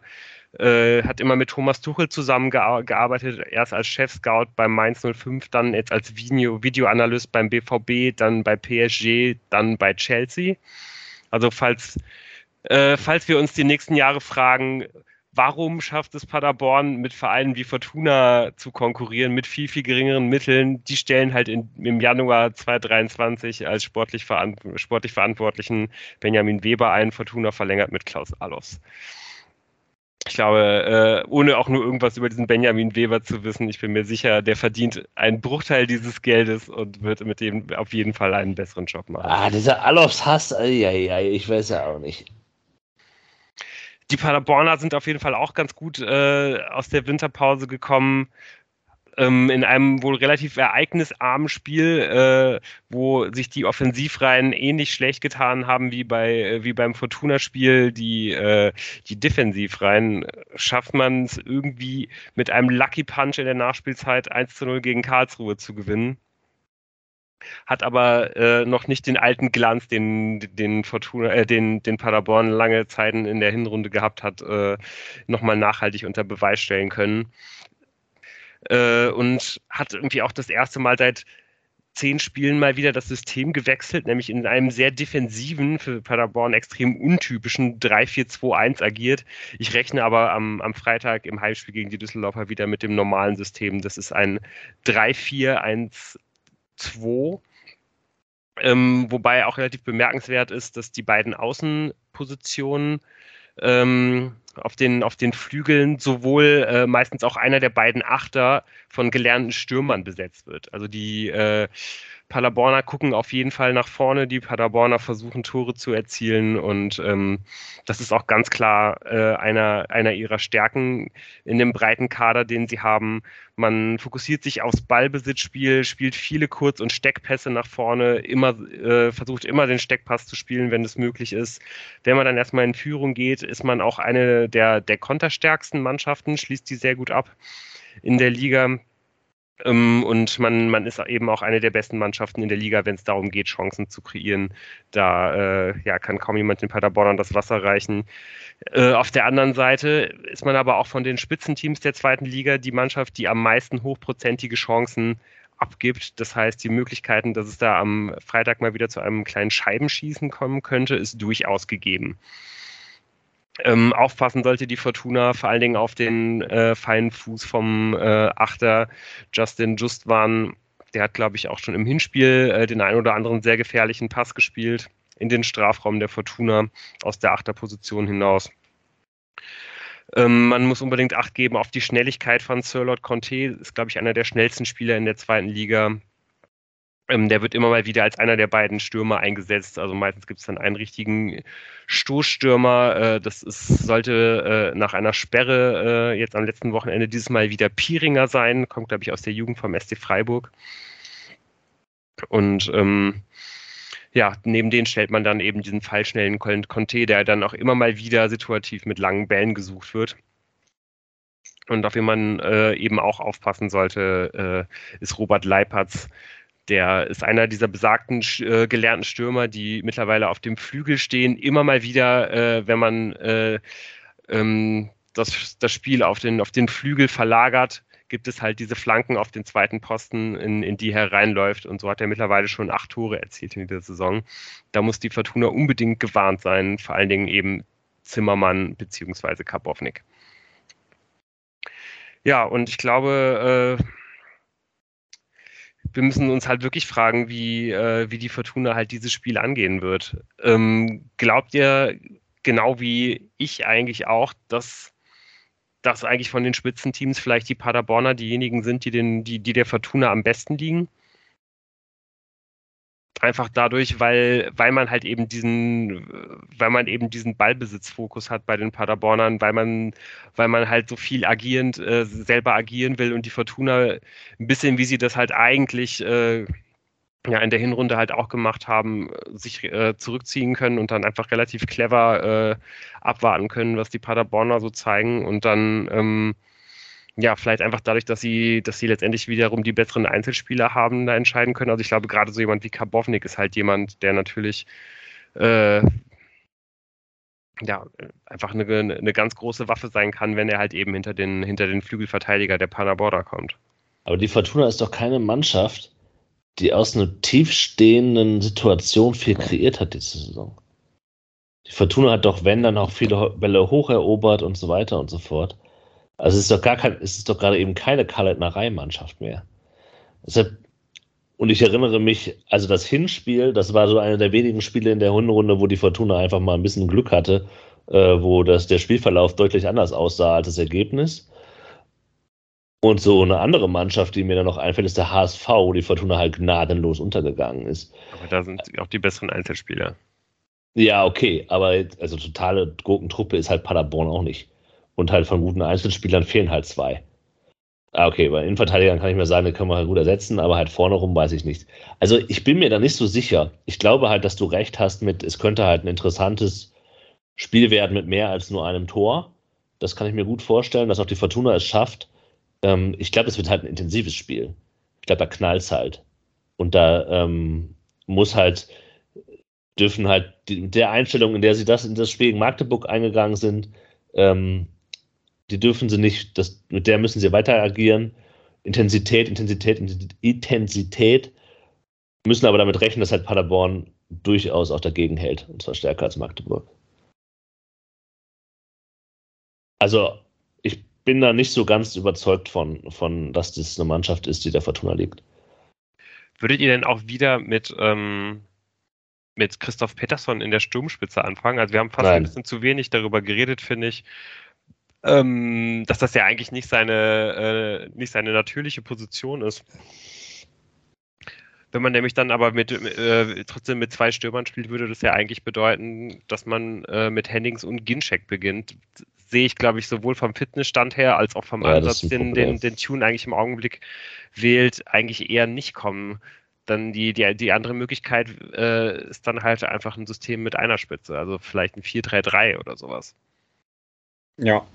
äh, hat immer mit Thomas Tuchel zusammengearbeitet, erst als Chef-Scout beim Mainz 05, dann jetzt als Video, Videoanalyst beim BVB, dann bei PSG, dann bei Chelsea. Also falls, äh, falls wir uns die nächsten Jahre fragen, warum schafft es Paderborn mit Vereinen wie Fortuna zu konkurrieren mit viel, viel geringeren Mitteln? Die stellen halt in, im Januar 2023 als sportlich, veran sportlich Verantwortlichen Benjamin Weber ein, Fortuna verlängert mit Klaus Allofs. Ich glaube, äh, ohne auch nur irgendwas über diesen Benjamin Weber zu wissen, ich bin mir sicher, der verdient einen Bruchteil dieses Geldes und wird mit dem auf jeden Fall einen besseren Job machen. Ah, dieser Alofs Hass, ei, ei, ich weiß ja auch nicht. Die Paderborner sind auf jeden Fall auch ganz gut äh, aus der Winterpause gekommen. Ähm, in einem wohl relativ ereignisarmen Spiel, äh, wo sich die Offensivreihen ähnlich schlecht getan haben wie, bei, äh, wie beim Fortuna-Spiel. Die, äh, die Defensivreihen schafft man es irgendwie mit einem Lucky Punch in der Nachspielzeit 1 zu 0 gegen Karlsruhe zu gewinnen hat aber äh, noch nicht den alten Glanz, den, den Fortuna, äh, den, den Paderborn lange Zeiten in der Hinrunde gehabt hat, äh, nochmal nachhaltig unter Beweis stellen können. Äh, und hat irgendwie auch das erste Mal seit zehn Spielen mal wieder das System gewechselt, nämlich in einem sehr defensiven, für Paderborn extrem untypischen 3-4-2-1 agiert. Ich rechne aber am, am Freitag im Heimspiel gegen die Düsseldorfer wieder mit dem normalen System. Das ist ein 3-4-1 2. Ähm, wobei auch relativ bemerkenswert ist, dass die beiden Außenpositionen ähm, auf, den, auf den Flügeln sowohl äh, meistens auch einer der beiden Achter von gelernten Stürmern besetzt wird. Also die äh, Paderborner gucken auf jeden Fall nach vorne, die Paderborner versuchen Tore zu erzielen und ähm, das ist auch ganz klar äh, einer, einer ihrer Stärken in dem breiten Kader, den sie haben. Man fokussiert sich aufs Ballbesitzspiel, spielt viele Kurz- und Steckpässe nach vorne, immer, äh, versucht immer den Steckpass zu spielen, wenn es möglich ist. Wenn man dann erstmal in Führung geht, ist man auch eine der, der konterstärksten Mannschaften, schließt die sehr gut ab in der Liga. Ähm, und man, man ist eben auch eine der besten Mannschaften in der Liga, wenn es darum geht, Chancen zu kreieren. Da äh, ja, kann kaum jemand den Paderbornern das Wasser reichen. Äh, auf der anderen Seite ist man aber auch von den Spitzenteams der zweiten Liga die Mannschaft, die am meisten hochprozentige Chancen abgibt. Das heißt, die Möglichkeiten, dass es da am Freitag mal wieder zu einem kleinen Scheibenschießen kommen könnte, ist durchaus gegeben. Ähm, aufpassen sollte die Fortuna vor allen Dingen auf den äh, feinen Fuß vom äh, Achter Justin Justwan. Der hat, glaube ich, auch schon im Hinspiel äh, den einen oder anderen sehr gefährlichen Pass gespielt in den Strafraum der Fortuna aus der Achterposition hinaus. Ähm, man muss unbedingt Acht geben auf die Schnelligkeit von Sir Lord Conte. Ist, glaube ich, einer der schnellsten Spieler in der zweiten Liga. Ähm, der wird immer mal wieder als einer der beiden Stürmer eingesetzt. Also meistens gibt es dann einen richtigen Stoßstürmer. Äh, das ist, sollte äh, nach einer Sperre äh, jetzt am letzten Wochenende dieses Mal wieder Pieringer sein. Kommt, glaube ich, aus der Jugend vom SC Freiburg. Und ähm, ja, neben den stellt man dann eben diesen fallschnellen Conte, der dann auch immer mal wieder situativ mit langen Bällen gesucht wird. Und auf wen man äh, eben auch aufpassen sollte, äh, ist Robert Leipertz. Der ist einer dieser besagten äh, gelernten Stürmer, die mittlerweile auf dem Flügel stehen, immer mal wieder, äh, wenn man äh, ähm, das, das Spiel auf den, auf den Flügel verlagert, gibt es halt diese Flanken auf den zweiten Posten, in, in die hereinläuft. Und so hat er mittlerweile schon acht Tore erzielt in dieser Saison. Da muss die Fortuna unbedingt gewarnt sein, vor allen Dingen eben Zimmermann bzw. Kapownik. Ja, und ich glaube, äh, wir müssen uns halt wirklich fragen, wie, äh, wie die Fortuna halt dieses Spiel angehen wird. Ähm, glaubt ihr, genau wie ich eigentlich auch, dass dass eigentlich von den Spitzenteams vielleicht die Paderborner diejenigen sind, die, den, die, die der Fortuna am besten liegen? Einfach dadurch, weil, weil man halt eben diesen, weil man eben diesen Ballbesitzfokus hat bei den Paderbornern, weil man, weil man halt so viel agierend äh, selber agieren will und die Fortuna ein bisschen, wie sie das halt eigentlich äh, ja in der Hinrunde halt auch gemacht haben, sich äh, zurückziehen können und dann einfach relativ clever äh, abwarten können, was die Paderborner so zeigen und dann ähm, ja, vielleicht einfach dadurch, dass sie, dass sie letztendlich wiederum die besseren Einzelspieler haben, da entscheiden können. Also ich glaube, gerade so jemand wie Karbovnik ist halt jemand, der natürlich äh, ja, einfach eine, eine ganz große Waffe sein kann, wenn er halt eben hinter den, hinter den Flügelverteidiger der Paderborner kommt. Aber die Fortuna ist doch keine Mannschaft, die aus einer tiefstehenden Situation viel kreiert hat diese Saison. Die Fortuna hat doch, wenn, dann auch viele Bälle hocherobert und so weiter und so fort. Also es ist doch gar kein, es ist doch gerade eben keine Kalletnerei-Mannschaft mehr. Deshalb, und ich erinnere mich, also das Hinspiel, das war so eine der wenigen Spiele in der Hundenrunde, wo die Fortuna einfach mal ein bisschen Glück hatte, äh, wo das, der Spielverlauf deutlich anders aussah als das Ergebnis. Und so eine andere Mannschaft, die mir da noch einfällt, ist der HSV, wo die Fortuna halt gnadenlos untergegangen ist. Aber da sind auch die besseren Einzelspieler. Ja, okay, aber also totale Gurkentruppe ist halt Paderborn auch nicht. Und halt von guten Einzelspielern fehlen halt zwei. Ah, okay, bei Innenverteidigern kann ich mir sagen, die können wir halt gut ersetzen, aber halt vorne rum weiß ich nicht. Also ich bin mir da nicht so sicher. Ich glaube halt, dass du recht hast mit, es könnte halt ein interessantes Spiel werden mit mehr als nur einem Tor. Das kann ich mir gut vorstellen, dass auch die Fortuna es schafft, ähm, ich glaube, es wird halt ein intensives Spiel. Ich glaube, da knallt es halt. Und da ähm, muss halt, dürfen halt die, der Einstellung, in der sie das in das Spiel gegen Magdeburg eingegangen sind, ähm, die dürfen sie nicht, das, mit der müssen sie weiter agieren. Intensität, Intensität, Intensität, müssen aber damit rechnen, dass halt Paderborn durchaus auch dagegen hält, und zwar stärker als Magdeburg. Also bin da nicht so ganz überzeugt von, von, dass das eine Mannschaft ist, die der Fortuna liegt. Würdet ihr denn auch wieder mit, ähm, mit Christoph Peterson in der Sturmspitze anfangen? Also wir haben fast Nein. ein bisschen zu wenig darüber geredet, finde ich, ähm, dass das ja eigentlich nicht seine, äh, nicht seine natürliche Position ist. Wenn man nämlich dann aber mit, äh, trotzdem mit zwei Stürmern spielt, würde das ja eigentlich bedeuten, dass man äh, mit Hennings und Ginczek beginnt sehe ich, glaube ich, sowohl vom Fitnessstand her als auch vom ja, Ansatz, den, den, den Tune eigentlich im Augenblick wählt, eigentlich eher nicht kommen. Dann die, die, die andere Möglichkeit äh, ist dann halt einfach ein System mit einer Spitze, also vielleicht ein 4-3-3 oder sowas. Ja,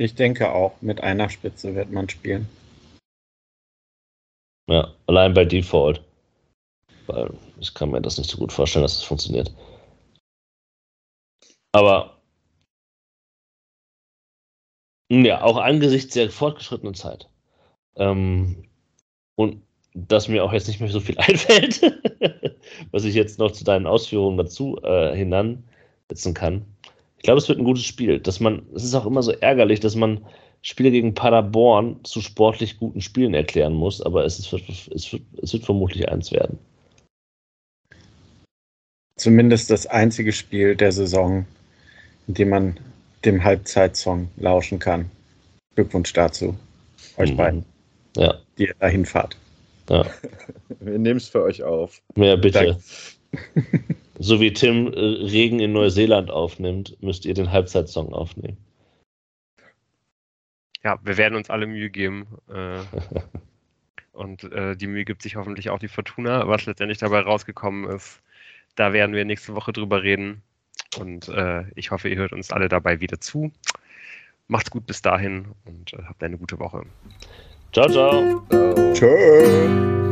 ich denke auch, mit einer Spitze wird man spielen. Ja, allein bei Default. Weil ich kann mir das nicht so gut vorstellen, dass das funktioniert. Aber ja, auch angesichts der fortgeschrittenen Zeit. Ähm, und dass mir auch jetzt nicht mehr so viel einfällt, was ich jetzt noch zu deinen Ausführungen dazu äh, hinansetzen kann. Ich glaube, es wird ein gutes Spiel. Dass man, es ist auch immer so ärgerlich, dass man Spiele gegen Paderborn zu sportlich guten Spielen erklären muss, aber es, ist, es, wird, es wird vermutlich eins werden. Zumindest das einzige Spiel der Saison, in dem man dem Halbzeitsong lauschen kann. Glückwunsch dazu, euch mhm. beiden, ja. die ihr dahin fahrt. Ja. Wir nehmen es für euch auf. Ja, bitte. so wie Tim äh, Regen in Neuseeland aufnimmt, müsst ihr den Halbzeitsong aufnehmen. Ja, wir werden uns alle Mühe geben. Äh, und äh, die Mühe gibt sich hoffentlich auch die Fortuna. Was letztendlich dabei rausgekommen ist, da werden wir nächste Woche drüber reden. Und äh, ich hoffe, ihr hört uns alle dabei wieder zu. Macht's gut bis dahin und äh, habt eine gute Woche. Ciao, ciao. Tschö.